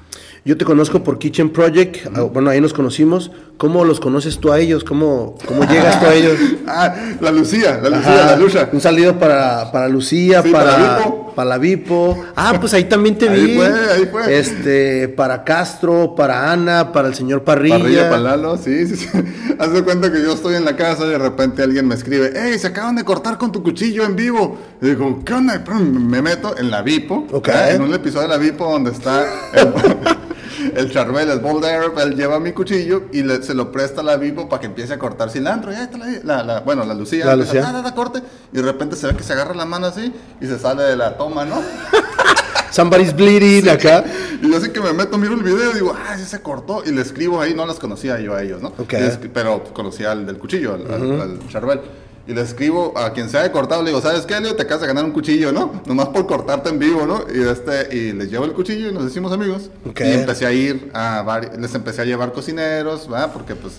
Yo te conozco por Kitchen Project. ah, Bueno, ahí nos conocimos. ¿Cómo los conoces tú a ellos? ¿Cómo, cómo llegas tú a ellos? Ah, la Lucía, la Lucía, Ajá, la Lucha. Un saludo para, para Lucía, Sí, para, para Vipo. para la Vipo. Ah, pues ahí también te Ahí vi. fue, ahí fue. Este, para Castro, para Ana, para el señor Parrilla. Parrilla para Lalo, sí, sí, sí. Haz de cuenta que yo estoy en la casa y de repente alguien me escribe, hey, se acaban de cortar con tu cuchillo en vivo. Y digo, ¿qué onda? Me meto en la Vipo, Ok. ¿verdad? en un episodio de la Vipo donde está el, el Charbel, el Bold Arab, él lleva mi cuchillo y le- se lo presta a la Vipo para que empiece a cortar cilantro. Y ahí está la, la- la- bueno, la Lucía, La Lucía. "Ah, da, da, corte, y de repente se ve que se agarra la mano así y se sale de la toma, ¿no? Somebody's bleeding acá. Y yo así que me meto, miro el video y digo, ah, sí se cortó. Y le escribo ahí, no las conocía yo a ellos, ¿no? Ok. Y le escri- pero conocía al del cuchillo, al, al- al Charbel. Y le escribo a quien se haya cortado, le digo, ¿sabes qué, Leo? Te acabas de ganar un cuchillo, ¿no? Nomás por cortarte en vivo, ¿no? Y, este, y les llevo el cuchillo y nos hicimos amigos. Y empecé a ir a vari- les empecé a llevar cocineros, ¿verdad? Porque pues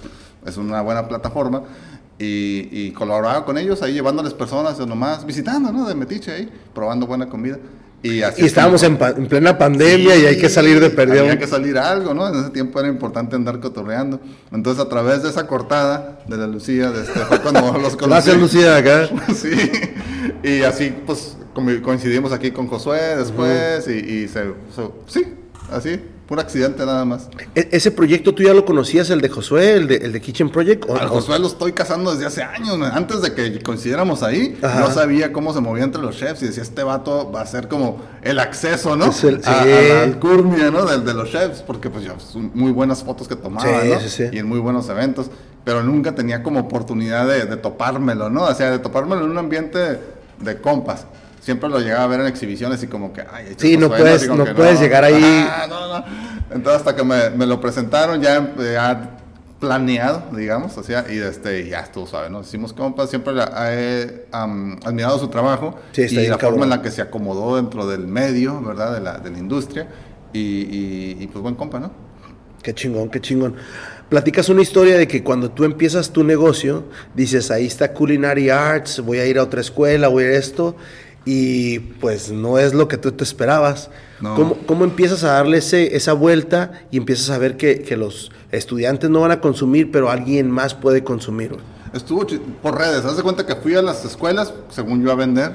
es una buena plataforma. Y, y colaboraba con ellos ahí llevándoles personas nomás visitando, ¿no? De metiche ahí, probando buena comida. Y, así Y estábamos en, pa- en plena pandemia y hay que salir de perdido. Había que salir algo, ¿no? En ese tiempo era importante andar cotorreando. Entonces, a través de esa cortada de la Lucía, de este, fue cuando los conocí. Gracias, Lucía, acá. sí. Y así, pues, coincidimos aquí con Josué después y, y se, se- sí, así. Puro accidente nada más. ¿E- ¿Ese proyecto tú ya lo conocías, el de Josué, el de, el de Kitchen Project? ¿O- Al Josué lo estoy cazando desde hace años, antes de que coincidiéramos ahí, Ajá. yo sabía cómo se movía entre los chefs y decía, este vato va a ser como el acceso, ¿no? Es el- a, a sí. la alcurnia, ¿no? Del de los chefs, porque pues ya son muy buenas fotos que tomaba, Sí, ¿no? sí, sí. Y en muy buenos eventos, pero nunca tenía como oportunidad de, de topármelo, ¿no? O sea, de topármelo en un ambiente de compas. Siempre lo llegaba a ver en exhibiciones y como que, ay, Sí, no puedes- no puedes llegar ahí. Ah, no, no. Entonces hasta que me, me lo presentaron ya, ya planeado, digamos, o sea, y este, ya estuvo suave, ¿no? Hicimos compas, siempre la- he am, admirado su trabajo Sí, está y bien la cabrón. forma en la que se acomodó dentro del medio, ¿verdad? De la, de la industria y, y- y, pues buen compa, ¿no? Qué chingón, qué chingón. Platicas una historia de que cuando tú empiezas tu negocio, dices, ahí está Culinary Arts, voy a ir a otra escuela, voy a ir a esto, y pues no es lo que tú te esperabas. No. ¿Cómo, cómo empiezas a darle ese, esa vuelta y empiezas a ver que, que los estudiantes no van a consumir, pero alguien más puede consumir? güey? Estuvo por redes, haz de cuenta que fui a las escuelas, según yo a vender,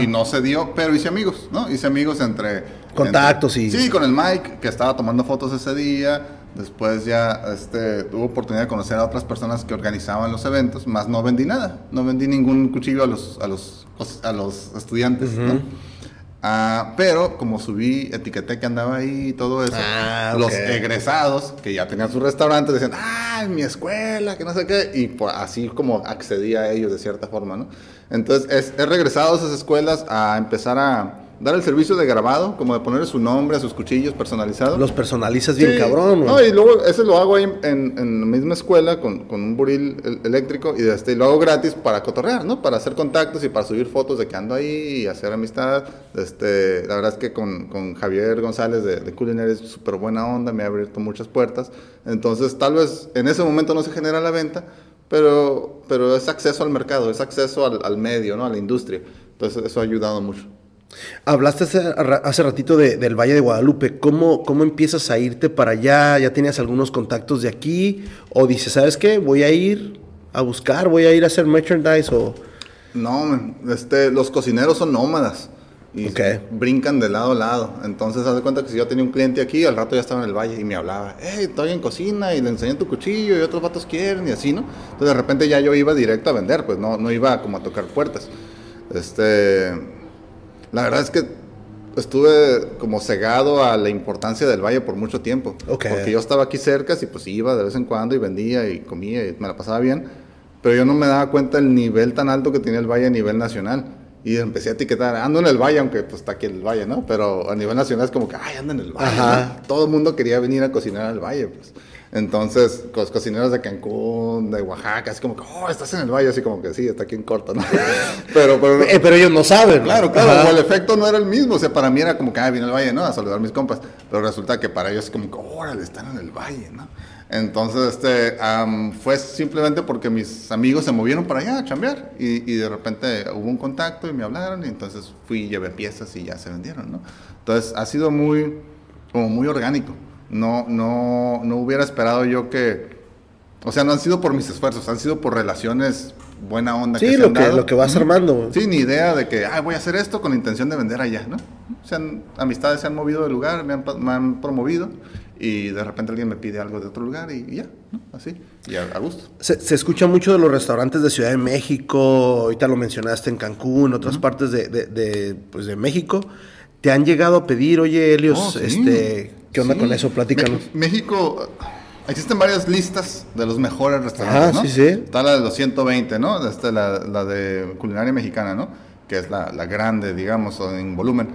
y- no se dio, pero hice amigos, ¿no? Hice amigos entre... Contactos entre- y- Sí, con el Mike, que estaba tomando fotos ese día, después ya este, tuve oportunidad de conocer a otras personas que organizaban los eventos, más no vendí nada, no vendí ningún cuchillo a los, a los, a los estudiantes, ¿no? Ah, pero como subí, etiqueté que andaba ahí y todo eso, Ah, los egresados que ya tenían sus restaurantes decían, ah, en mi escuela, que no sé qué, y por, así como accedí a ellos de cierta forma, ¿no? Entonces es- he regresado a esas escuelas a empezar a dar el servicio de grabado, como de poner su nombre a sus cuchillos personalizados. Los personalizas bien Sí. cabrón. güey. No, y luego ese lo hago ahí en, en la misma escuela con, con un buril el- eléctrico y este, lo hago gratis para cotorrear, ¿no? Para hacer contactos y para subir fotos de que ando ahí y hacer amistad. Este, la verdad es que con, con Javier González de, de Culinary es súper buena onda, me ha abierto muchas puertas. Entonces, tal vez en ese momento no se genera la venta, pero, pero es acceso al mercado, es acceso al, al medio, ¿no? A la industria. Entonces, eso ha ayudado mucho. Hablaste hace, hace ratito de- del Valle de Guadalupe. ¿Cómo, ¿Cómo empiezas a irte para allá? ¿Ya tenías algunos contactos de aquí? ¿O dices, ¿sabes qué? Voy a ir a buscar, voy a ir a hacer merchandise o... No, este, los cocineros son nómadas y Ok. brincan de lado a lado. Entonces, haz de cuenta que si yo tenía un cliente aquí, al rato ya estaba en el valle y me hablaba, hey, estoy en cocina y le enseñé tu cuchillo y otros vatos quieren y así, ¿no? Entonces, de repente ya yo iba directo a vender, pues no, no iba como a tocar puertas. Este, la verdad es que estuve como cegado a la importancia del valle por mucho tiempo. Ok. Porque yo estaba aquí cerca, y pues iba de vez en cuando y vendía y comía y me la pasaba bien. Pero yo no me daba cuenta del nivel tan alto que tenía el valle a nivel nacional. Y empecé a etiquetar, ando en el valle, aunque pues está aquí el valle, ¿no? Pero a nivel nacional es como que, ay, anda en el valle. Ajá. ¿no? Todo el mundo quería venir a cocinar al valle, pues. Entonces, los cocineros de Cancún, de Oaxaca, así como que, oh, estás en el valle, así como que sí, está aquí en corto, ¿no? pero, pero, Eh, pero ellos no saben. Claro, claro, Ajá. o el efecto no era el mismo, o sea, para mí era como que, ah, vine al valle, ¿no? A saludar a mis compas, pero resulta que para ellos es como que, órale, están en el valle, ¿no? Entonces, este, am, fue simplemente porque mis amigos se movieron para allá a chambear y, y de repente hubo un contacto y me hablaron y entonces fui llevé piezas y ya se vendieron, ¿no? Entonces, ha sido muy, como muy orgánico. No, no, no hubiera esperado yo que, o sea, no han sido por mis esfuerzos, han sido por relaciones buena onda. Sí, se lo han que, dado. lo que vas armando. Sí, ni idea de que, ah, voy a hacer esto con la intención de vender allá, ¿no? O sea, amistades se han movido de lugar, me han, me han promovido y de repente alguien me pide algo de otro lugar y, y ya, ¿no? Así, y a, a gusto. Se, se escucha mucho de los restaurantes de Ciudad de México, ahorita lo mencionaste en Cancún, otras partes de, de- de, pues, de México. ¿Te han llegado a pedir, oye, Helios, Oh, sí. este, qué onda Sí. con eso? Platícanos. México, existen varias listas de los mejores restaurantes, Ajá, ¿no? sí, sí. Está la de los 120, ¿no? Esta, la, la de culinaria mexicana, ¿no? Que es la, la grande, digamos, o en volumen.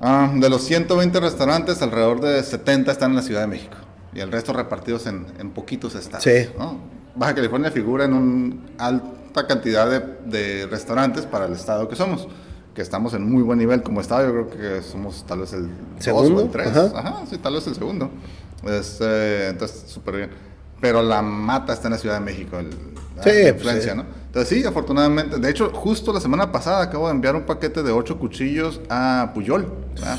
Ah, de los 120 restaurantes, alrededor de 70 están en la Ciudad de México. Y el resto repartidos en, en poquitos estados. Sí. ¿no? Baja California figura en una alta cantidad de, de restaurantes para el estado que somos. Que estamos en muy buen nivel como estado. Yo creo que somos tal vez el dos ¿Segundo? o el 3. Ajá. Ajá, sí, tal vez el segundo. Es, eh, entonces, súper bien. Pero la mata está en la Ciudad de México, el, la Sí, pues, influencia. ¿no? Entonces, sí, afortunadamente. De hecho, justo la semana pasada acabo de enviar un paquete de ocho cuchillos a Puyol. ¿verdad?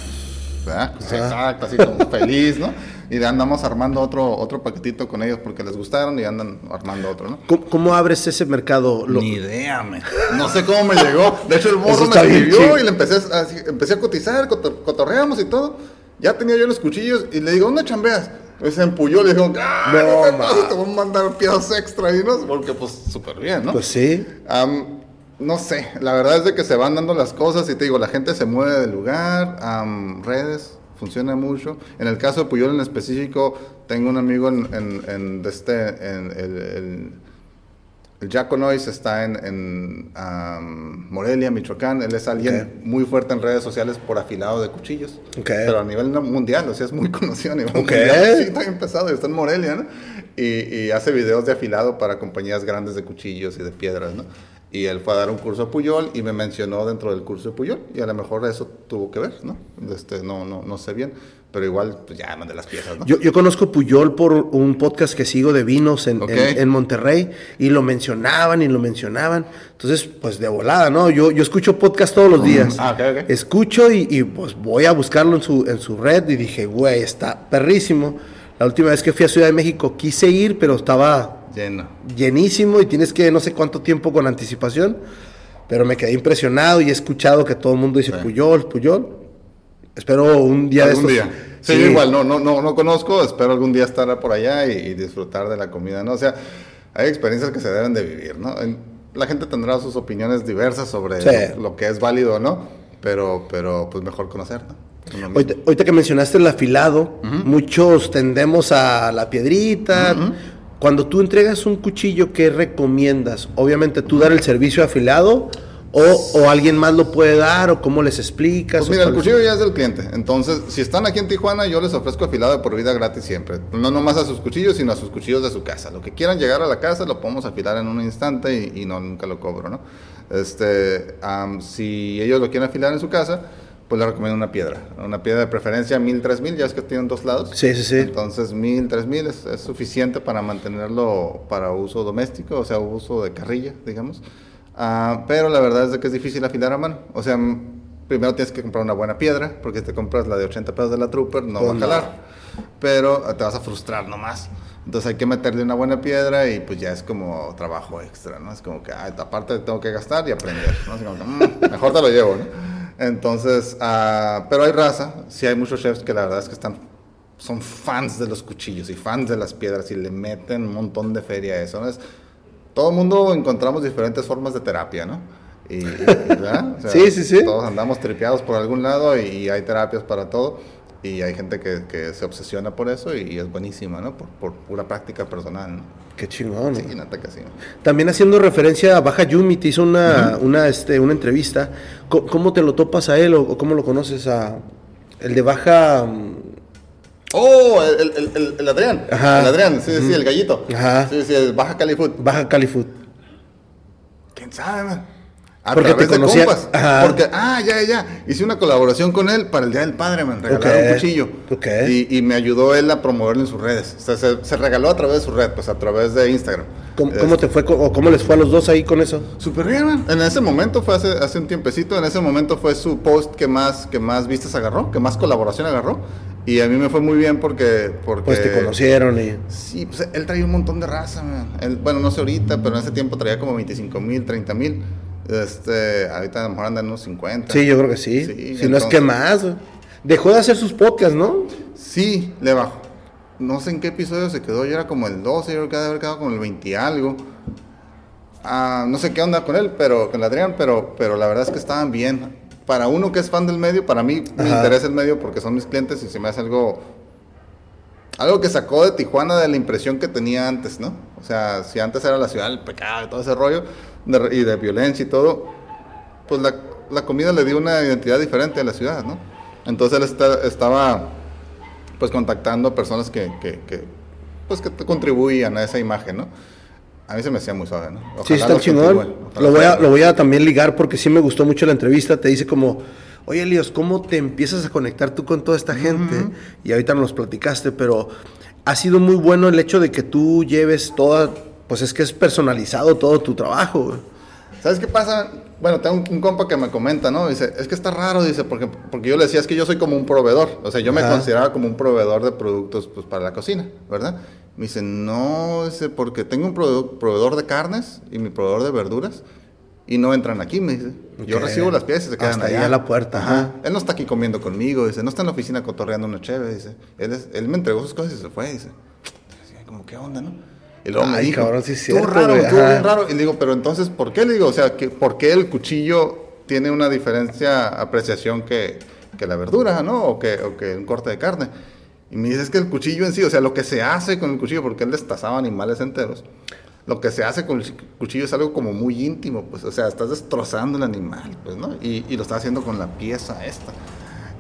¿Verdad? Pues, exacto, así como feliz, ¿no? Y andamos armando otro, otro paquetito con ellos porque les gustaron y andan armando otro, ¿no? ¿Cómo, cómo abres ese mercado? Lo- Ni idea, me. No sé cómo me llegó. De hecho, el morro me escribió y le empecé a, así- empecé a cotizar, coto- cotorreamos y todo. Ya tenía yo los cuchillos y le digo, ¿dónde chambeas? Me se empuyó, le digo, ¡ah! No, No, te voy a mandar piezas extra y no, porque pues súper bien, ¿no? Pues sí. Am, no sé, la verdad es de que se van dando las cosas y te digo, la gente se mueve del lugar, am, redes, funciona mucho. En el caso de Puyol en específico, tengo un amigo en, en, en de este, en el, el, el Jaco Noise está en, en am, Morelia, Michoacán. Él es alguien muy fuerte en redes sociales por afilado de cuchillos. Pero a nivel mundial, o sea, es muy conocido a nivel mundial. Sí, está bien pesado está en Morelia, ¿no? Y, y hace videos de afilado para compañías grandes de cuchillos y de piedras, ¿no? Y él fue a dar un curso a Puyol y me mencionó dentro del curso de Puyol. Y a lo mejor eso tuvo que ver, ¿no? Este, no, no, no sé bien. Pero igual, pues ya mandé las piezas, ¿no? Yo, yo conozco Puyol por un podcast que sigo de vinos en, Ok. en- en Monterrey y lo mencionaban y lo mencionaban. Entonces, pues de volada, ¿no? Yo, yo escucho podcast todos los días. Ah, ok, ok. Escucho y, y, pues voy a buscarlo en su, en su red y dije, güey, está perrísimo. La última vez que fui a Ciudad de México quise ir, pero estaba Lleno. llenísimo y tienes que no sé cuánto tiempo con anticipación. Pero me quedé impresionado y he escuchado que todo el mundo dice Sí. Puyol, Puyol. Espero un día algún de estos. día. Sí, yo igual, no, no, no, no conozco, espero algún día estar por allá y, y disfrutar de la comida, ¿no? O sea, hay experiencias que se deben de vivir, ¿no? La gente tendrá sus opiniones diversas sobre Sí. lo, lo que es válido o no, pero, pero pues mejor conocer, ¿no? Ahorita, ahorita que mencionaste el afilado, muchos tendemos a la piedrita. Cuando tú entregas un cuchillo, ¿qué recomiendas? Obviamente tú dar el servicio afilado o, o alguien más lo puede dar o cómo les explicas. Pues mira, el cuchillo ya es del cliente. Entonces, si están aquí en Tijuana, yo les ofrezco afilado de por vida gratis siempre. No nomás a sus cuchillos, sino a sus cuchillos de su casa. Lo que quieran llegar a la casa, lo podemos afilar en un instante y, y no, nunca lo cobro, ¿no? Este, si ellos lo quieren afilar en su casa, pues les recomiendo una piedra. Una piedra de preferencia 1000, 3000, ya es que tienen dos lados. Sí, sí, sí. Entonces, 1000, 3000 es, es suficiente para mantenerlo para uso doméstico, o sea, uso de carrilla, digamos. Ah, pero la verdad es que es difícil afilar a mano. O sea, primero tienes que comprar una buena piedra, porque si te compras la de 80 pesos de la Trooper, no va a no. jalar. Pero ah, te vas a frustrar nomás. Entonces hay que meterle una buena piedra y pues ya es como trabajo extra, ¿no? Es como que, ah, aparte tengo que gastar y aprender, ¿no? Así como que, "Mm, mejor te lo llevo, ¿no? Entonces, ah, pero hay raza, sí hay muchos chefs que la verdad es que están, son fans de los cuchillos y fans de las piedras y le meten un montón de feria a eso, ¿no? Es, todo el mundo encontramos diferentes formas de terapia, ¿no? Y, y- ¿verdad? O sea, Sí, sí, sí. Todos andamos tripeados por algún lado y hay terapias para todo. Y hay gente que, que se obsesiona por eso y, es buenísima, ¿no? Por, por pura práctica personal, ¿no? Qué chingón. Sí, neta que sí. También haciendo referencia a Baja Yumi, te hizo una, una, este, una entrevista. ¿Cómo, te lo topas a él o, cómo lo conoces a el de Baja? mm, ¡Oh! El, el, el- Adrián. Ajá. El Adrián, sí, sí, el gallito. Ajá. Sí, sí, el Baja Cali Food. Baja Cali Food. ¿Quién sabe, man? A Porque través te de conocía- compas. Ajá. Porque, ah, ya, ya. Hice una colaboración con él para el Día del Padre, man. Regalaron Ok. un cuchillo. Ok. Y, y me ayudó él a promoverlo en sus redes. O sea, se, se regaló a través de su red, pues a través de Instagram. ¿Cómo, cómo te fue o cómo les fue a los dos ahí con eso? Súper bien, man. En ese momento fue hace, hace un tiempecito, en ese momento fue su post que más, que más vistas agarró, que más colaboración agarró. Y a mí me fue muy bien porque... porque Pues te conocieron y... Sí, pues él traía un montón de raza, man. Él, bueno, no sé ahorita, pero en ese tiempo traía como 25 mil, 30 mil. Este, ahorita a lo mejor andan en unos 50. Sí, yo creo que sí. Sí, si no es que más. Dejó de hacer sus podcasts, ¿no? Sí, le bajó. No sé en qué episodio se quedó, yo era como el 12, yo creo que debe haber quedado como el 20 y algo. Ah, no sé qué onda con él, pero con Adrián, pero, pero la verdad es que estaban bien. Para uno que es fan del medio, para mí me interesa el medio porque son mis clientes y se me hace algo algo que sacó de Tijuana de la impresión que tenía antes, ¿no? O sea, si antes era la ciudad del pecado y todo ese rollo de- y de violencia y todo, pues la, la comida le dio una identidad diferente a la ciudad, ¿no? Entonces él está- estaba pues contactando personas que, que, que, pues que contribuían a esa imagen, ¿no? A mí se me hacía muy suave, ¿no? sí, Ojalá está los chingón. Lo voy, a, lo voy a también ligar porque sí me gustó mucho la entrevista. Te dice como, oye, Elios, ¿cómo te empiezas a conectar tú con toda esta gente? Y ahorita nos platicaste, pero ha sido muy bueno el hecho de que tú lleves toda, pues es que es personalizado todo tu trabajo. güey. ¿Sabes qué pasa? Bueno, tengo un, un compa que me comenta, ¿no? Dice, es que está raro, dice, porque, porque yo le decía, es que yo soy como un proveedor. O sea, yo me Ajá. consideraba como un proveedor de productos pues, para la cocina, ¿verdad? Me dice, no, dice, porque tengo un proveedor, de carnes y mi proveedor de verduras. y no entran aquí, me dice. Yo recibo las piezas y se quedan Hasta allá. allá a la puerta, ajá. Él no está aquí comiendo conmigo, dice. No está en la oficina cotorreando una chévere, dice. Él, es- él me entregó sus cosas y se fue, dice. Como, ¿qué onda, no? Y luego me Ay, dijo, cabrón, sí es "Estuvo cierto, raro, ajá. bien raro. Y le digo, pero entonces, ¿por qué? Le digo, o sea, que, ¿por qué el cuchillo tiene una diferencia, apreciación que, que la verdura, ¿no? O que, o que un corte de carne. Y me dice, es que el cuchillo en sí, o sea, lo que se hace con el cuchillo, porque él destazaba animales enteros, lo que se hace con el cuchillo es algo como muy íntimo, pues, o sea, estás destrozando el animal, pues, ¿no? Y, y lo estás haciendo con la pieza esta.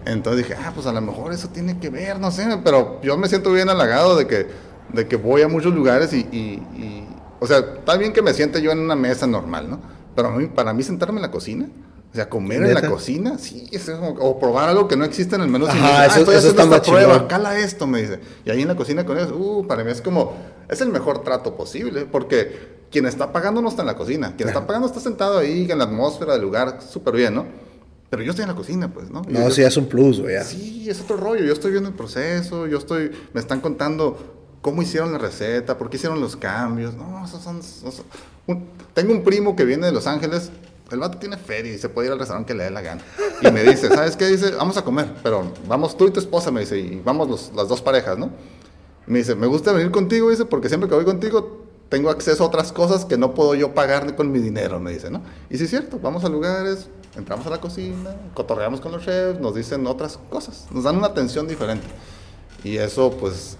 Entonces dije, ah, pues a lo mejor eso tiene que ver, no sé, pero yo me siento bien halagado de que, de que voy a muchos lugares y, y- y- o sea, está bien que me siente yo en una mesa normal, ¿no? Pero a mí, para mí sentarme en la cocina, o sea, comer en la cocina, sí, es como- o probar algo que no existe en el menú. Ajá, dice, ah, eso- está esta prueba, cala esto, me dice. Y ahí en la cocina con ellos, uh, para mí es como, es el mejor trato posible, porque quien está pagando no está en la cocina, quien está pagando está sentado ahí en la atmósfera del lugar, súper bien, ¿no? Pero yo estoy en la cocina, pues, ¿no? No, yo- sí, es un plus, güey. Sí, es otro rollo. Yo estoy viendo el proceso, yo estoy, me están contando cómo hicieron la receta, por qué hicieron los cambios. No, esos son, esos- un- tengo un primo que viene de Los Ángeles. El vato tiene feria y se puede ir al restaurante que le dé la gana. Y me dice, ¿sabes qué? Dice, vamos a comer, pero vamos tú y tu esposa, me dice, y vamos los- las dos parejas, ¿no? Y me dice, me gusta venir contigo, dice, porque siempre que voy contigo tengo acceso a otras cosas que no puedo yo pagar con mi dinero, me dice, ¿no? Y sí es cierto, vamos a lugares, entramos a la cocina, cotorreamos con los chefs, nos dicen otras cosas, nos dan una atención diferente. Y eso, pues,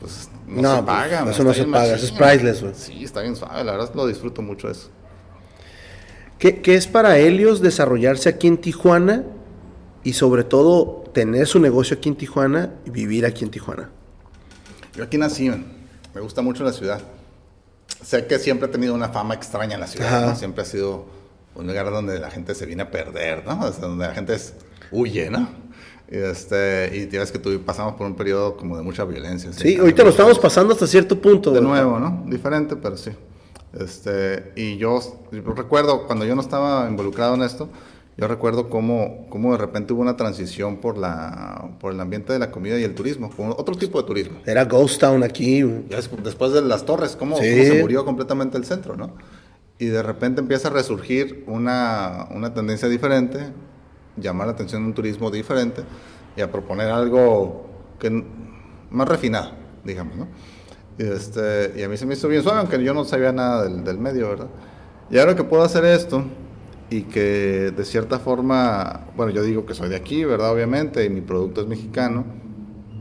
pues no, No, se pues, paga. eso está no se paga, eso es priceless, güey. Sí, está bien suave, la verdad lo disfruto mucho eso. ¿Qué, qué es para Helios desarrollarse aquí en Tijuana y sobre todo tener su negocio aquí en Tijuana y vivir aquí en Tijuana? Yo aquí nací, man. me gusta mucho la ciudad. Sé que siempre he tenido una fama extraña en la ciudad. ¿no? Siempre ha sido un lugar donde la gente se viene a perder, ¿no? O sea, donde la gente es- huye, ¿no? Este, y tienes que tú pasamos por un periodo como de mucha violencia. Sí, ahorita lo estamos pasando hasta cierto punto. De nuevo, ¿no? Diferente, pero sí. Este, y yo, yo recuerdo, cuando yo no estaba involucrado en esto, yo recuerdo cómo, cómo de repente hubo una transición por, la, por el ambiente de la comida y el turismo, otro tipo de turismo. Era Ghost Town aquí. después de las torres, cómo, Sí. cómo se murió completamente el centro, ¿no? Y de repente empieza a resurgir una, una tendencia diferente, llamar la atención de un turismo diferente y a proponer algo que, más refinado, digamos, ¿no? Y, este, y a mí se me hizo bien suave, aunque yo no sabía nada del, del medio, ¿verdad? Y ahora que puedo hacer esto y que de cierta forma, bueno, yo digo que soy de aquí, ¿verdad? Obviamente, y mi producto es mexicano,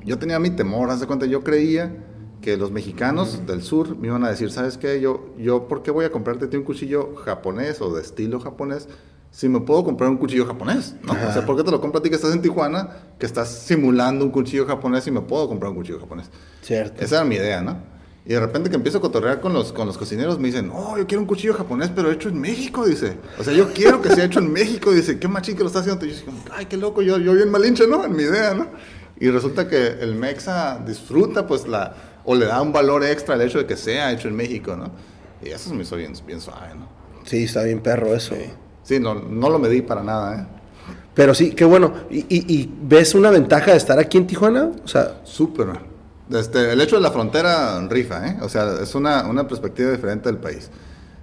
yo tenía mi temor, haz de cuenta, yo creía que los mexicanos del sur me iban a decir, ¿sabes qué? Yo, yo ¿por qué voy a comprarte a un cuchillo japonés o de estilo japonés si me puedo comprar un cuchillo japonés? ¿no? O sea, ¿por qué te lo compro a ti que estás en Tijuana, que estás simulando un cuchillo japonés y me puedo comprar un cuchillo japonés? Cierto. Esa era mi idea, ¿no? Y de repente que empiezo a cotorrear con los, con los cocineros, me dicen, oh, yo quiero un cuchillo japonés, pero hecho en México, dice. O sea, yo quiero que sea hecho en México, dice. Qué machín que lo está haciendo. Y yo dije, como, ay, qué loco, yo, yo bien malinche, ¿no? En mi idea, ¿no? Y resulta que el mexa disfruta, pues, la... O le da un valor extra al hecho de que sea hecho en México, ¿no? Y eso me hizo bien, bien suave, ¿no? Sí, está bien perro eso. Sí, no, no lo medí para nada, ¿eh? Pero sí, qué bueno. ¿Y, y- y ves una ventaja de estar aquí en Tijuana? O sea, Súper. Este, el hecho de la frontera rifa, ¿eh? O sea, es una, una perspectiva diferente del país.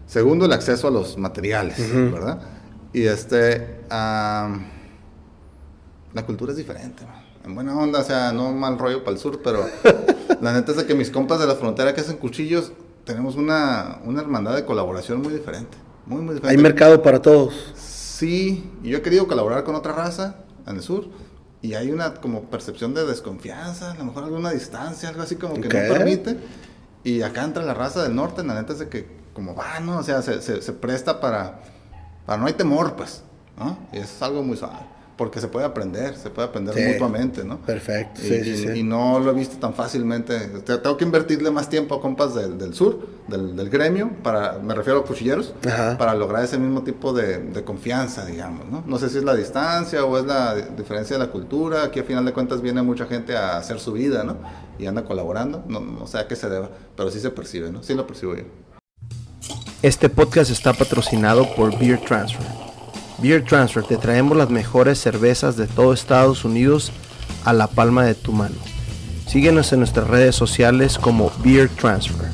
Segundo, el acceso a los materiales, ¿verdad? Y este, am, la cultura es diferente. En buena onda, o sea, no mal rollo para el sur, pero la neta es de que mis compas de la frontera que hacen cuchillos, tenemos una, una hermandad de colaboración muy diferente. Muy, muy diferente. hay mercado para todos. Sí, y yo he querido colaborar con otra raza en el sur y hay una como percepción de desconfianza, a lo mejor alguna distancia, algo así como que no permite. Y acá entra la raza del norte, la neta es de que como va, ¿no? O sea, se, se- se presta para, para no hay temor, pues, ¿no? Y es algo muy suave, porque se puede aprender, se puede aprender Sí. mutuamente, ¿no? Perfecto, Y, sí, sí, y- sí. y no lo he visto tan fácilmente. O sea, tengo que invertirle más tiempo a compas del, del sur, del, del gremio, para, me refiero a cuchilleros, Ajá. para lograr ese mismo tipo de, de confianza, digamos, ¿no? No sé si es la distancia o es la di- diferencia de la cultura. Aquí, a final de cuentas, viene mucha gente a hacer su vida, ¿no? Y anda colaborando. No, no sé a qué se deba, pero sí se percibe, ¿no? Sí lo percibo yo. Este podcast está patrocinado por Beer Transfer. Beer Transfer te traemos las mejores cervezas de todo Estados Unidos a la palma de tu mano. Síguenos en nuestras redes sociales como Beer Transfer.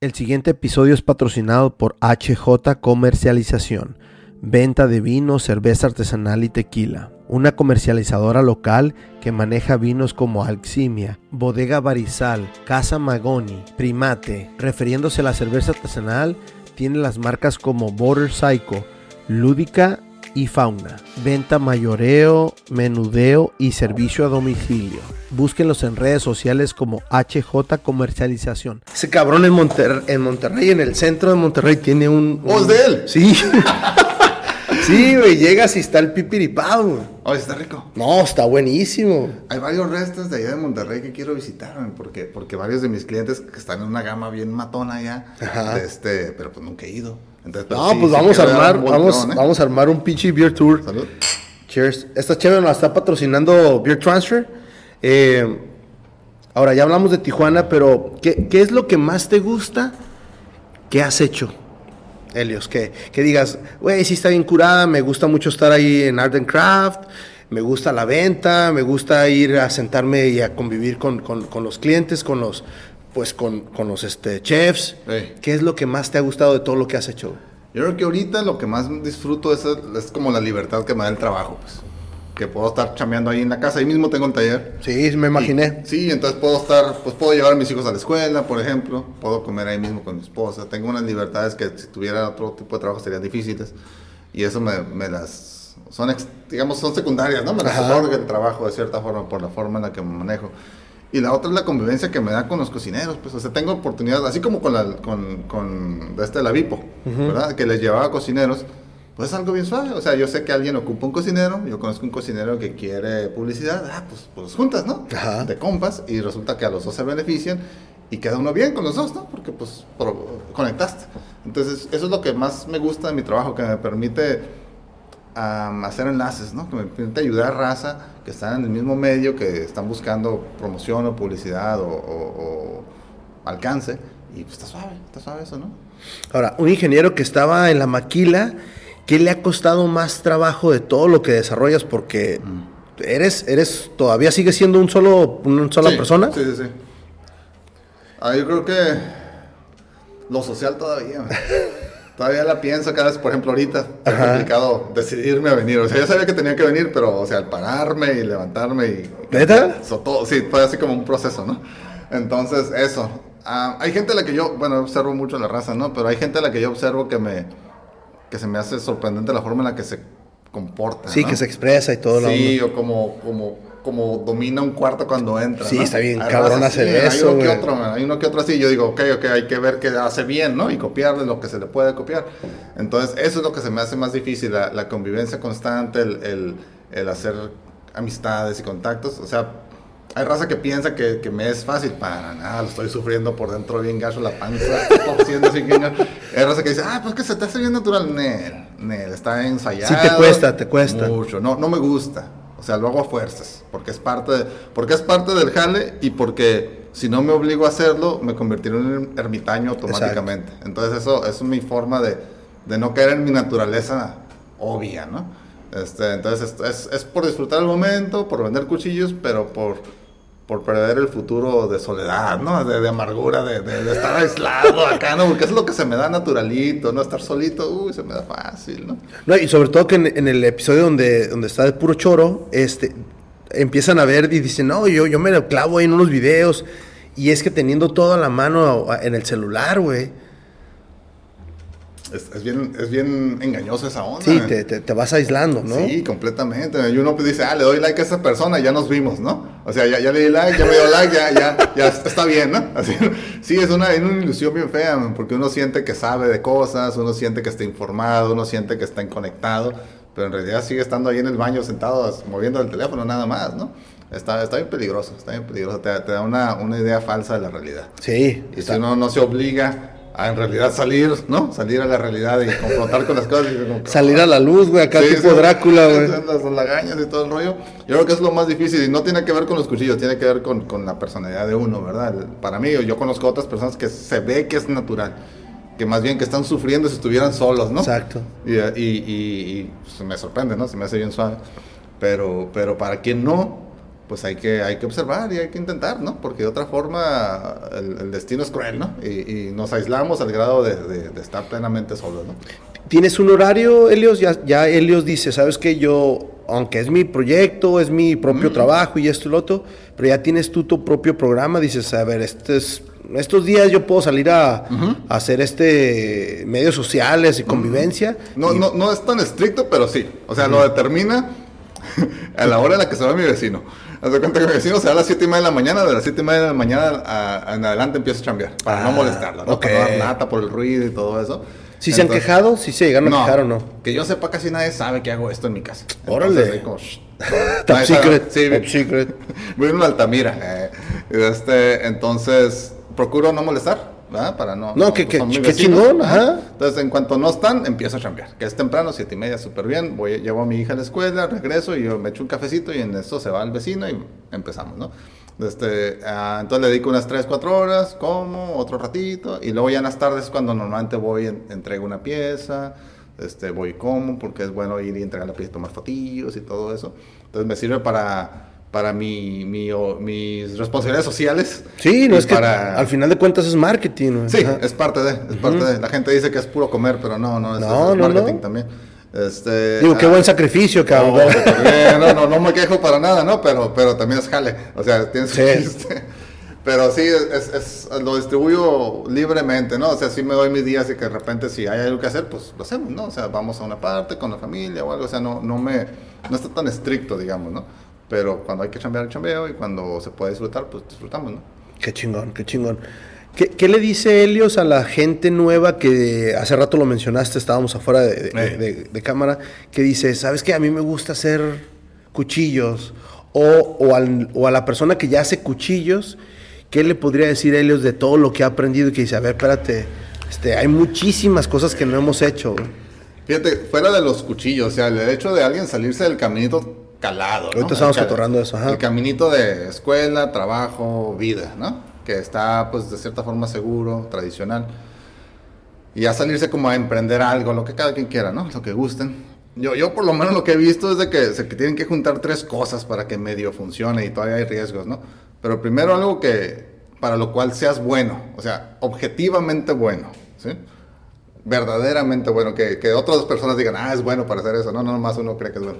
El siguiente episodio es patrocinado por HJ Comercialización, venta de vino, cerveza artesanal y tequila. Una comercializadora local que maneja vinos como Alximia, Bodega Barizal, Casa Magoni, Primate. Refiriéndose a la cerveza artesanal, tiene las marcas como Border Psycho, Lúdica y Fauna. Venta mayoreo, menudeo y servicio a domicilio. Búsquenlos en redes sociales como HJ Comercialización. Ese cabrón en, Monter en Monterrey, en el centro de Monterrey, tiene un... ¿Oh, es de él? Sí. sí, güey, llegas y está el pipiripao. güey. Oh, está rico. No, está buenísimo. Hay varios restos de allá de Monterrey que quiero visitar, man, porque, porque varios de mis clientes que están en una gama bien matona allá, Ajá. este, pero pues nunca he ido. Entonces, No, sí, pues vamos a armar, vamos, ¿eh? vamos a armar un pinche beer tour. Salud. Cheers. Esta chévere nos la está patrocinando Beer Transfer. Eh, ahora, ya hablamos de Tijuana, pero ¿qué, qué es lo que más te gusta que has hecho, Helios? Que, que digas, güey, sí está bien curada, me gusta mucho estar ahí en Art and Craft, me gusta la venta, me gusta ir a sentarme y a convivir con, con- con los clientes, con los, pues, con, con los este, chefs. ¿Qué es lo que más te ha gustado de todo lo que has hecho? Yo creo que ahorita lo que más disfruto es, es como la libertad que me da el trabajo, pues. Que puedo estar chameando ahí en la casa, ahí mismo tengo un taller. Sí, me imaginé. Sí, entonces puedo estar, pues puedo llevar a mis hijos a la escuela, por ejemplo, puedo comer ahí mismo con mi esposa, tengo unas libertades que si tuviera otro tipo de trabajo serían difíciles y eso me, me las, son, digamos, son secundarias, ¿no? Me las otorga el trabajo de cierta forma por la forma en la que me manejo. Y la otra es la convivencia que me da con los cocineros, pues, o sea, tengo oportunidad, así como con, la, con, con este, la Vipo, ¿verdad? Que les llevaba cocineros, pues es algo bien suave, o sea, yo sé que alguien ocupa un cocinero, yo conozco un cocinero que quiere publicidad, ah, pues, pues juntas, ¿no? Ajá. De compas, y resulta que a los dos se benefician, y queda uno bien con los dos, ¿no? Porque, pues, conectaste. Entonces, eso es lo que más me gusta de mi trabajo, que me permite am, hacer enlaces, ¿no? Que me permite ayudar a raza que están en el mismo medio, que están buscando promoción o publicidad o, o- o alcance. Y pues está suave, está suave eso, ¿no? Ahora, un ingeniero que estaba en la maquila, ¿qué le ha costado más trabajo de todo lo que desarrollas? Porque eres, eres, todavía sigues siendo un solo, una sola Sí, persona. Sí, sí, sí. Ah, yo creo que lo social todavía. todavía la pienso cada vez, por ejemplo, ahorita es complicado decidirme a venir. O sea, ya sabía que tenía que venir, pero, o sea, al pararme y levantarme y... ¿Neta? Eso todo, sí, fue así como un proceso, ¿no? Entonces, eso. Ah, hay gente a la que yo, bueno, observo mucho la raza, ¿no? Pero hay gente a la que yo observo que me, que se me hace sorprendente la forma en la que se comporta. Sí, ¿no? que se expresa y todo. la Sí, onda. o como, como, como domina un cuarto cuando entra. Sí, ¿no? está bien Hay cabrón hacer así, eso, Hay uno que güey. otro, man, hay uno que otro así. Yo digo, ok, ok, hay que ver que hace bien, ¿no? Y copiarle lo que se le puede copiar. Entonces, eso es lo que se me hace más difícil, la, la convivencia constante, el, el, el hacer amistades y contactos. O sea, hay raza que piensa que, que me es fácil. Para nada, lo estoy sufriendo por dentro bien gacho, la panza, torciendo así bien gacho. Hay raza que dice, ah, pues que se te hace bien natural. Nel, Nel, está ensayado. Sí te cuesta, te cuesta. Mucho, no, no me gusta. O sea, lo hago a fuerzas, porque es parte, de- porque es parte del jale y porque si no me obligo a hacerlo, me convertiré en un ermitaño automáticamente. Entonces eso, eso es mi forma de, de no caer en mi naturaleza obvia, ¿no? Este, entonces es, es, es por disfrutar el momento, por vender cuchillos, pero por, por perder el futuro de soledad, ¿no? De, amargura, de, de- de estar aislado acá, ¿no? Porque es lo que se me da naturalito, ¿no? Estar solito, uy, se me da fácil, ¿no? No, y sobre todo que en, el episodio donde, donde está de puro choro, este, empiezan a ver y dicen, no, yo, yo me lo clavo ahí en unos videos. Y es que teniendo todo a la mano en el celular, güey. Es, es bien, es bien engañosa esa onda. Sí, te, te- te vas aislando, ¿no? Sí, completamente. Y uno pues dice, ah, le doy like a esa persona, ya nos vimos, ¿no? O sea, ya, ya le di like, ya me dio like, ya, ya, ya está bien, ¿no? Así, sí, es una, es una ilusión bien fea, porque uno siente que sabe de cosas, uno siente que está informado, uno siente que está conectado, pero en realidad sigue estando ahí en el baño sentado, moviendo el teléfono nada más, ¿no? Está, está bien peligroso, está bien peligroso, te, te da una, una idea falsa de la realidad. Sí. Y si está- uno no se obliga a en realidad salir, ¿no? Salir a la realidad y confrontar con las cosas. y como Salir a la luz, güey, acá Sí, tipo sí, Drácula, güey. Las, lagañas y todo el rollo. Yo creo que es lo más difícil y no tiene que ver con los cuchillos, tiene que ver con, con la personalidad de uno, ¿verdad? Para mí, yo conozco otras personas que se ve que es natural, que más bien que están sufriendo si estuvieran solos, ¿no? Exacto. Y, y, y- y se me sorprende, ¿no? Se me hace bien suave. Pero, pero para quien no, pues hay que, hay que observar y hay que intentar, ¿no? Porque de otra forma el, destino es cruel, ¿no? Y, nos aislamos al grado de, de, estar plenamente solos, ¿no? ¿Tienes un horario, Helios? Ya, ya Helios dice, ¿sabes que Yo, aunque es mi proyecto, es mi propio mm. trabajo y esto y lo otro, pero ya tienes tú tu propio programa, dices, a ver, este es, estos días yo puedo salir a, hacer este medios sociales y convivencia. No, no, no es tan estricto, pero sí. O sea, lo determina a la hora en la que se va mi vecino. Haz de cuenta que mi vecino se va a las 7 y media de la mañana, de las 7 y media de la mañana en adelante empiezo a chambear, para no ah, molestarla, ¿no? Para no dar nata por el ruido y todo eso. ¿Si se han quejado? ¿Si se llegaron a quejar o no? Que yo sepa, casi nadie sabe que hago esto en mi casa. Órale. Top secret. Sí, Top secret. Voy en Altamira. Eh, este, entonces, procuro no molestar. ¿Verdad? Para no. No, que, que, chingón, ajá. Entonces, en cuanto no están, empiezo a chambear. Que es temprano, siete y media, súper bien. Voy, llevo a mi hija a la escuela, regreso y yo me echo un cafecito y en esto se va el vecino y empezamos, ¿no? Este, ah, entonces le dedico unas 3, 4 horas, como, otro ratito, y luego ya en las tardes cuando normalmente voy, en, entrego una pieza, este, voy como, porque es bueno ir y entregar la pieza, tomar fotillos y todo eso. Entonces me sirve para, para mi, mi mis responsabilidades sociales. Sí, no es para... que al final de cuentas es marketing. Sí, es parte de, es parte de. La gente dice que es puro comer, pero no, no, es, no, es marketing también. Este, Digo, qué buen sacrificio, cabrón. No, no, no, me quejo para nada, ¿no? Pero, pero también es jale. O sea, tienes sí. Pero sí, es, es, lo distribuyo libremente, ¿no? O sea, sí me doy mis días y que de repente si hay algo que hacer, pues lo hacemos, ¿no? O sea, vamos a una parte con la familia o algo. O sea, no, no me... No está tan estricto, digamos, ¿no? Pero cuando hay que chambear, chambeo y cuando se puede disfrutar, pues disfrutamos, ¿no? Qué chingón, qué chingón. ¿Qué, le dice Helios a la gente nueva que hace rato lo mencionaste, estábamos afuera de, cámara, que dice, ¿sabes qué? A mí me gusta hacer cuchillos. O, o, a la persona que ya hace cuchillos, ¿qué le podría decir Helios de todo lo que ha aprendido? Y que dice, a ver, espérate, este, hay muchísimas cosas que no hemos hecho. Fíjate, fuera de los cuchillos, o sea, el hecho de alguien salirse del caminito calado. Ahorita estamos catorrando eso, El caminito de escuela, trabajo, vida, ¿no? que está pues de cierta forma seguro, tradicional. Y ya salirse como a emprender algo, lo que cada quien quiera, ¿no? Lo que gusten. Yo, yo por lo menos lo que he visto es de que se tienen que juntar tres cosas para que medio funcione y todavía hay riesgos, ¿no? Pero primero algo que para lo cual seas bueno, o sea, objetivamente bueno, ¿sí? Verdaderamente bueno, que, que otras personas digan, ah, es bueno para hacer eso, no, no, nomás uno cree que es bueno.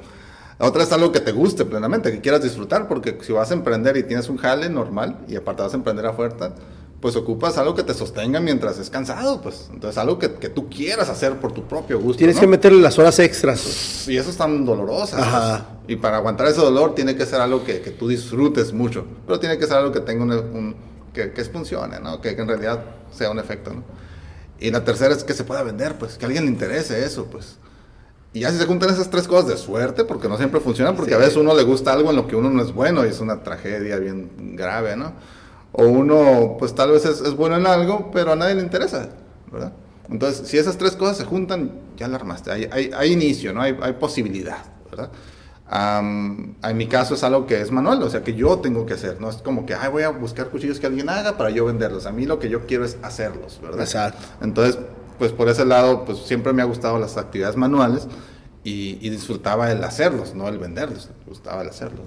La otra es algo que te guste plenamente, que quieras disfrutar, porque si vas a emprender y tienes un jale normal y aparte vas a emprender a fuerza, pues ocupas algo que te sostenga mientras es cansado, pues. Entonces, algo que, que tú quieras hacer por tu propio gusto. Tienes que meterle las horas extras. Y eso es tan doloroso. Ajá. Y para aguantar ese dolor tiene que ser algo que, que tú disfrutes mucho. Pero tiene que ser algo que tenga un. que, que funcione, ¿no? Que, que, en realidad sea un efecto, ¿no? Y la tercera es que se pueda vender, pues. Que a alguien le interese eso, pues. Y ya si se juntan esas tres cosas de suerte, porque no siempre funcionan, porque a veces uno le gusta algo en lo que uno no es bueno y es una tragedia bien grave, ¿no? O uno, pues tal vez es, bueno en algo, pero a nadie le interesa, ¿verdad? Entonces, si esas tres cosas se juntan, ya la armaste. Hay, hay, hay inicio, ¿no? Hay, hay posibilidad, ¿verdad? en mi caso es algo que es manual, o sea, que yo tengo que hacer. No es como que, ay, voy a buscar cuchillos que alguien haga para yo venderlos. A mí lo que yo quiero es hacerlos, ¿verdad? Exacto. Entonces, pues por ese lado, pues siempre me ha gustado las actividades manuales y, disfrutaba el hacerlos, no el venderlos, gustaba el hacerlos.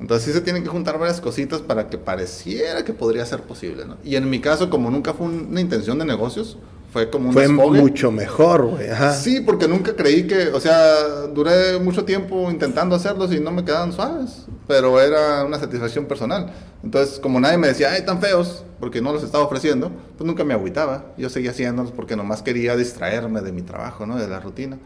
Entonces sí se tienen que juntar varias cositas para que pareciera que podría ser posible. ¿no? Y en mi caso, como nunca fue una intención de negocios, fue como un Fue mucho mejor, güey. Sí, porque nunca creí que, o sea, duré mucho tiempo intentando hacerlos y no me quedaban suaves, pero era una satisfacción personal. Entonces, como nadie me decía, ay, tan feos, porque no los estaba ofreciendo, pues nunca me agüitaba. Yo seguía haciéndolos porque nomás quería distraerme de mi trabajo, ¿no? De la rutina.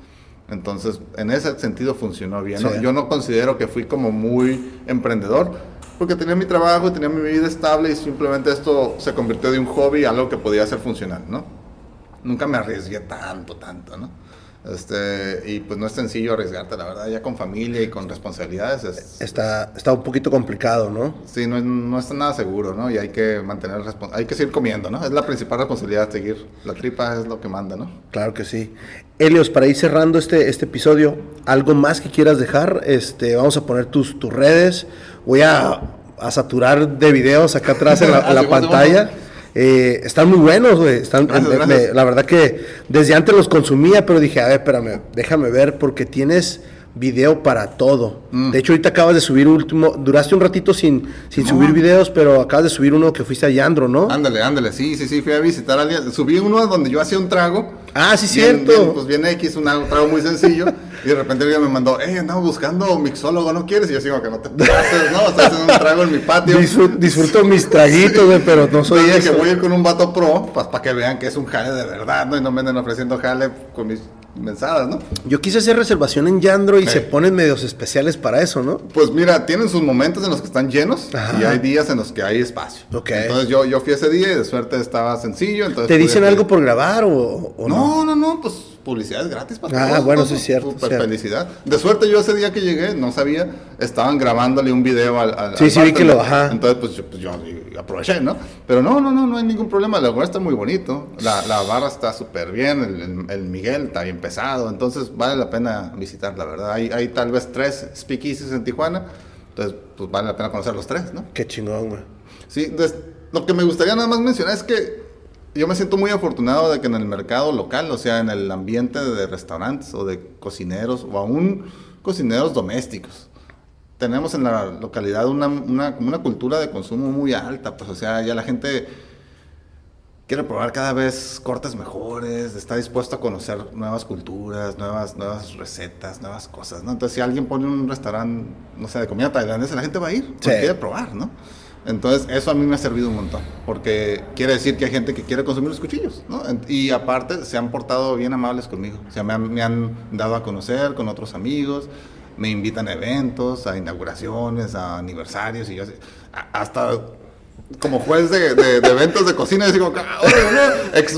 Entonces, en ese sentido funcionó bien. Yo no considero que fui como muy emprendedor, porque tenía mi trabajo, tenía mi vida estable y simplemente esto se convirtió de un hobby a algo que podía hacer funcional, ¿no? Nunca me arriesgué tanto, tanto, ¿no? Este, y pues no es sencillo arriesgarte, la verdad, ya con familia y con responsabilidades. está, está un poquito complicado, ¿no? Sí, no, no está nada seguro, ¿no? Y hay que mantener, hay que seguir comiendo, ¿no? Es la principal responsabilidad, seguir. La tripa es lo que manda, ¿no? Claro que sí. Helios, para ir cerrando este, este episodio, ¿algo más que quieras dejar? Este, vamos a poner tus, tus redes. Voy a, a saturar de videos acá atrás en la, en la pantalla. Eh, están muy buenos, güey. Están, la verdad que desde antes los consumía, pero dije, a ver, espérame, déjame ver, porque tienes video para todo. Mm. De hecho, ahorita acabas de subir último, duraste un ratito sin, sin subir videos, pero acabas de subir uno que fuiste a Yandro, ¿no? Ándale, ándale, sí, sí, sí, fui a visitar a alguien. Subí uno donde yo hacía un trago. Ah, sí, Bien- cierto. bien, pues bien X, un trago muy sencillo. y de repente alguien me mandó, hey, andamos buscando mixólogo, ¿no quieres? Y yo digo que no te pases, ¿no? Estoy haciendo un trago en mi patio. Disfru- disfruto mis traguitos, güey, pero no soy Entonces eso. voy a ir con un vato pro, pues para que vean que es un jale de verdad, ¿no? Y no me anden ofreciendo jale con mis mensadas, ¿no? Yo quise hacer reservación en Yandro y se ponen medios especiales para eso, ¿no? Pues mira, tienen sus momentos en los que están llenos Ajá. y hay días en los que hay espacio. Ok. Entonces yo, yo fui ese día y de suerte estaba sencillo. Entonces ¿Te dicen algo por grabar o, o no? No, no, no, pues publicidad es gratis para Ah, todos, bueno, ¿no? sí es cierto, Super cierto. felicidad. De suerte yo ese día que llegué, no sabía, estaban grabándole un video al, al Sí, al sí, vi que lo- ajá. Entonces, pues yo, pues, yo aproveché, ¿no? Pero no, no, no, no hay ningún problema. El lugar está muy bonito. La, la barra está súper bien. El, el- el Miguel está bien pesado. Entonces, vale la pena visitar, la verdad. Hay, hay tal vez tres speakeasies en Tijuana. Entonces, pues vale la pena conocer los tres, ¿no? Qué chingón, güey. Sí, des- lo que me gustaría nada más mencionar es que yo me siento muy afortunado de que en el mercado local, o sea, en el ambiente de restaurantes o de cocineros o aún cocineros domésticos, tenemos en la localidad una, una, una cultura de consumo muy alta, pues o sea, ya la gente quiere probar cada vez cortes mejores, está dispuesto a conocer nuevas culturas, nuevas, nuevas recetas, nuevas cosas, ¿no? Entonces, si alguien pone un restaurante, no sé, de comida tailandesa, la gente va a ir, porque Sí. quiere probar, ¿no? Entonces, eso a mí me ha servido un montón, porque quiere decir que hay gente que quiere consumir los cuchillos, ¿no? Y aparte, se han portado bien amables conmigo, o sea, me han, me han dado a conocer con otros amigos, me invitan a eventos, a inauguraciones, a aniversarios, y yo así, hasta como juez de, de- de eventos de cocina, y digo, "Ah, órale, ¿no? ex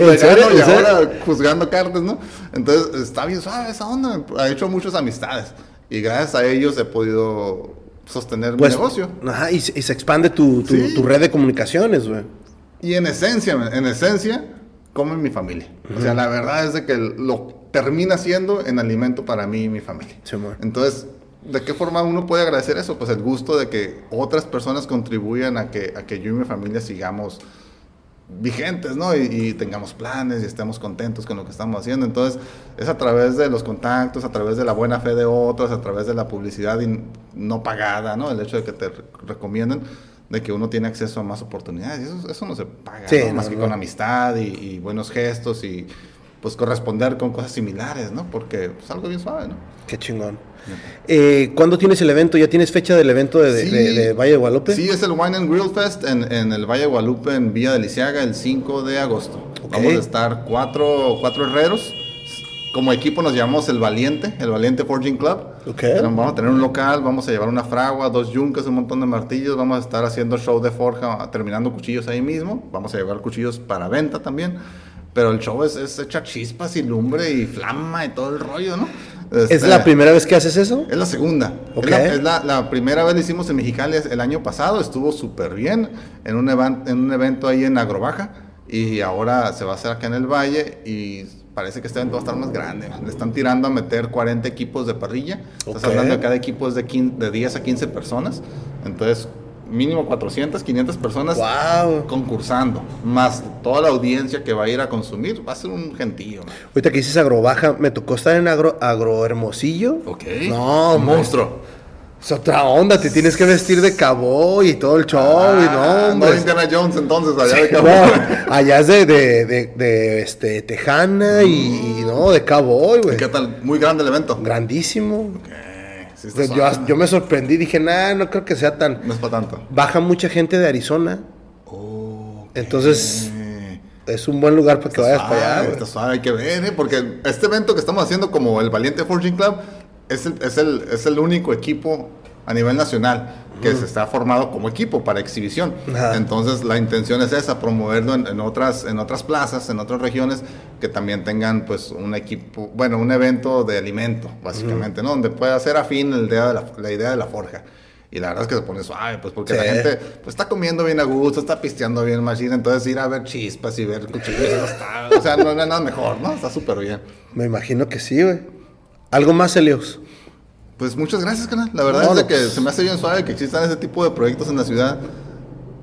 y ahora juzgando carnes, ¿no? Entonces, está bien suave esa onda, ha hecho muchas amistades, y gracias a ellos he podido sostener Pues, mi negocio. Ajá, y, se- y se expande tu, tu, Sí. tu red de comunicaciones, güey. Y en esencia, en esencia, como en mi familia. O sea, la verdad es de que lo termina siendo en alimento para mí y mi familia. Sí. Entonces, ¿de qué forma uno puede agradecer eso? Pues el gusto de que otras personas contribuyan a que, a que yo y mi familia sigamos vigentes, ¿no? Y, y tengamos planes y estemos contentos con lo que estamos haciendo. Entonces, es a través de los contactos, a través de la buena fe de otros, a través de la publicidad no pagada, ¿no? El hecho de que te re- recomienden de que uno tiene acceso a más oportunidades. Eso, eso no se paga, Sí, ¿no? no, Más que no. con amistad y, y buenos gestos y pues corresponder con cosas similares, ¿no? Porque es algo bien suave, ¿no? Qué chingón. Eh, ¿Cuándo tienes el evento? ¿Ya tienes fecha del evento de, Sí. de- de Valle de Guadalupe? Sí, es el Wine and Grill Fest en, en el Valle de Guadalupe, en Villa de Lisiaga, el 5 de agosto. Ok. Vamos a estar cuatro, cuatro herreros. Como equipo nos llamamos El Valiente, el Valiente Forging Club. Ok. Pero Vamos a tener un local, vamos a llevar una fragua, dos yunques, un montón de martillos. Vamos a estar haciendo show de forja, terminando cuchillos ahí mismo. Vamos a llevar cuchillos para venta también. Pero el show es, es echar chispas y lumbre y flama y todo el rollo, ¿no? ¿Es Este, la primera vez que haces eso? es la segunda. Ok. Es, la, es la- la primera vez la hicimos en Mexicali el año pasado, estuvo súper bien en un, en un evento ahí en Agrobaja y ahora se va a hacer acá en el Valle y parece que este evento va a estar más grande. Le están tirando a meter 40 equipos de parrilla. Estás Ok. hablando de cada equipo es de, 15 de 10 a 15 personas. Entonces, mínimo 400, 500 personas ¡Wow! concursando, más toda la audiencia que va a ir a consumir. Va a ser un gentío. man. Ahorita que dices agrobaja, me tocó estar en agro, agrohermosillo. Ok. No, Un monstruo. Es otra onda, te tienes que vestir de cowboy y todo el show. y no, Ah, hombre. no Indiana Jones entonces, allá de No, Cabo. allá es de, de, de, de, este, Tejana y, y no, de cowboy, güey. ¿Qué tal? Muy grande el evento. Grandísimo. Eh, sí está Yo, suave. yo me sorprendí, dije, nah, no creo que sea tan. No es para tanto. Baja mucha gente de Arizona, Oh, entonces es un buen lugar para que está vayas suave, para allá. Está güey. suave, hay que ver, ¿eh? Porque este evento que estamos haciendo como el Valiente Forging Club es el, es el, es el único equipo a nivel nacional que se está formado como equipo para exhibición. Ajá. Entonces la intención es esa, promoverlo en, en otras, en otras plazas, en otras regiones que también tengan pues un equipo, bueno, un evento de alimento, básicamente, ¿no? Donde pueda ser afín el de la, la idea de la forja. Y la verdad es que se pone suave, pues porque la gente pues, está comiendo bien a gusto, está pisteando bien machine, entonces ir a ver chispas y ver cuchillos, no está, o sea, no hay nada mejor, ¿no? Está súper bien. Me imagino que sí, güey. ¿Algo más, Elios? Pues muchas gracias, canal. La verdad No, es de que pues- se me hace bien suave que existan ese tipo de proyectos en la ciudad,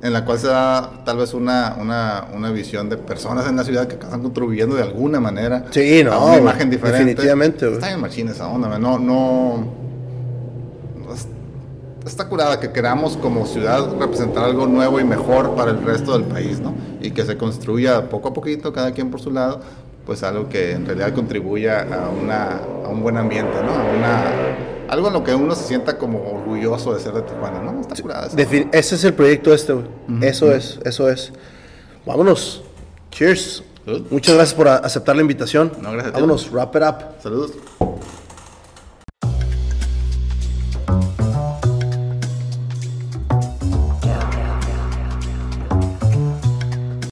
en la cual se da tal vez una, una, una visión de personas en la ciudad que están contribuyendo de alguna manera Sí, no, a una imagen diferente. definitivamente, güey. Está bien machín esa onda, man. no, no, está curada que queramos como ciudad representar algo nuevo y mejor para el resto del país, ¿no? Y que se construya poco a poquito, cada quien por su lado, pues algo que en realidad contribuya a, una, a un buen ambiente, ¿no? A una, algo en lo que uno se sienta como orgulloso de ser de Tijuana, ¿no? Está curada. esa. Ese es el proyecto este, güey. Eso es, eso es. Vámonos. Cheers. Salud. Muchas gracias por aceptar la invitación. No, gracias a ti. Vámonos, wrap it up. Saludos.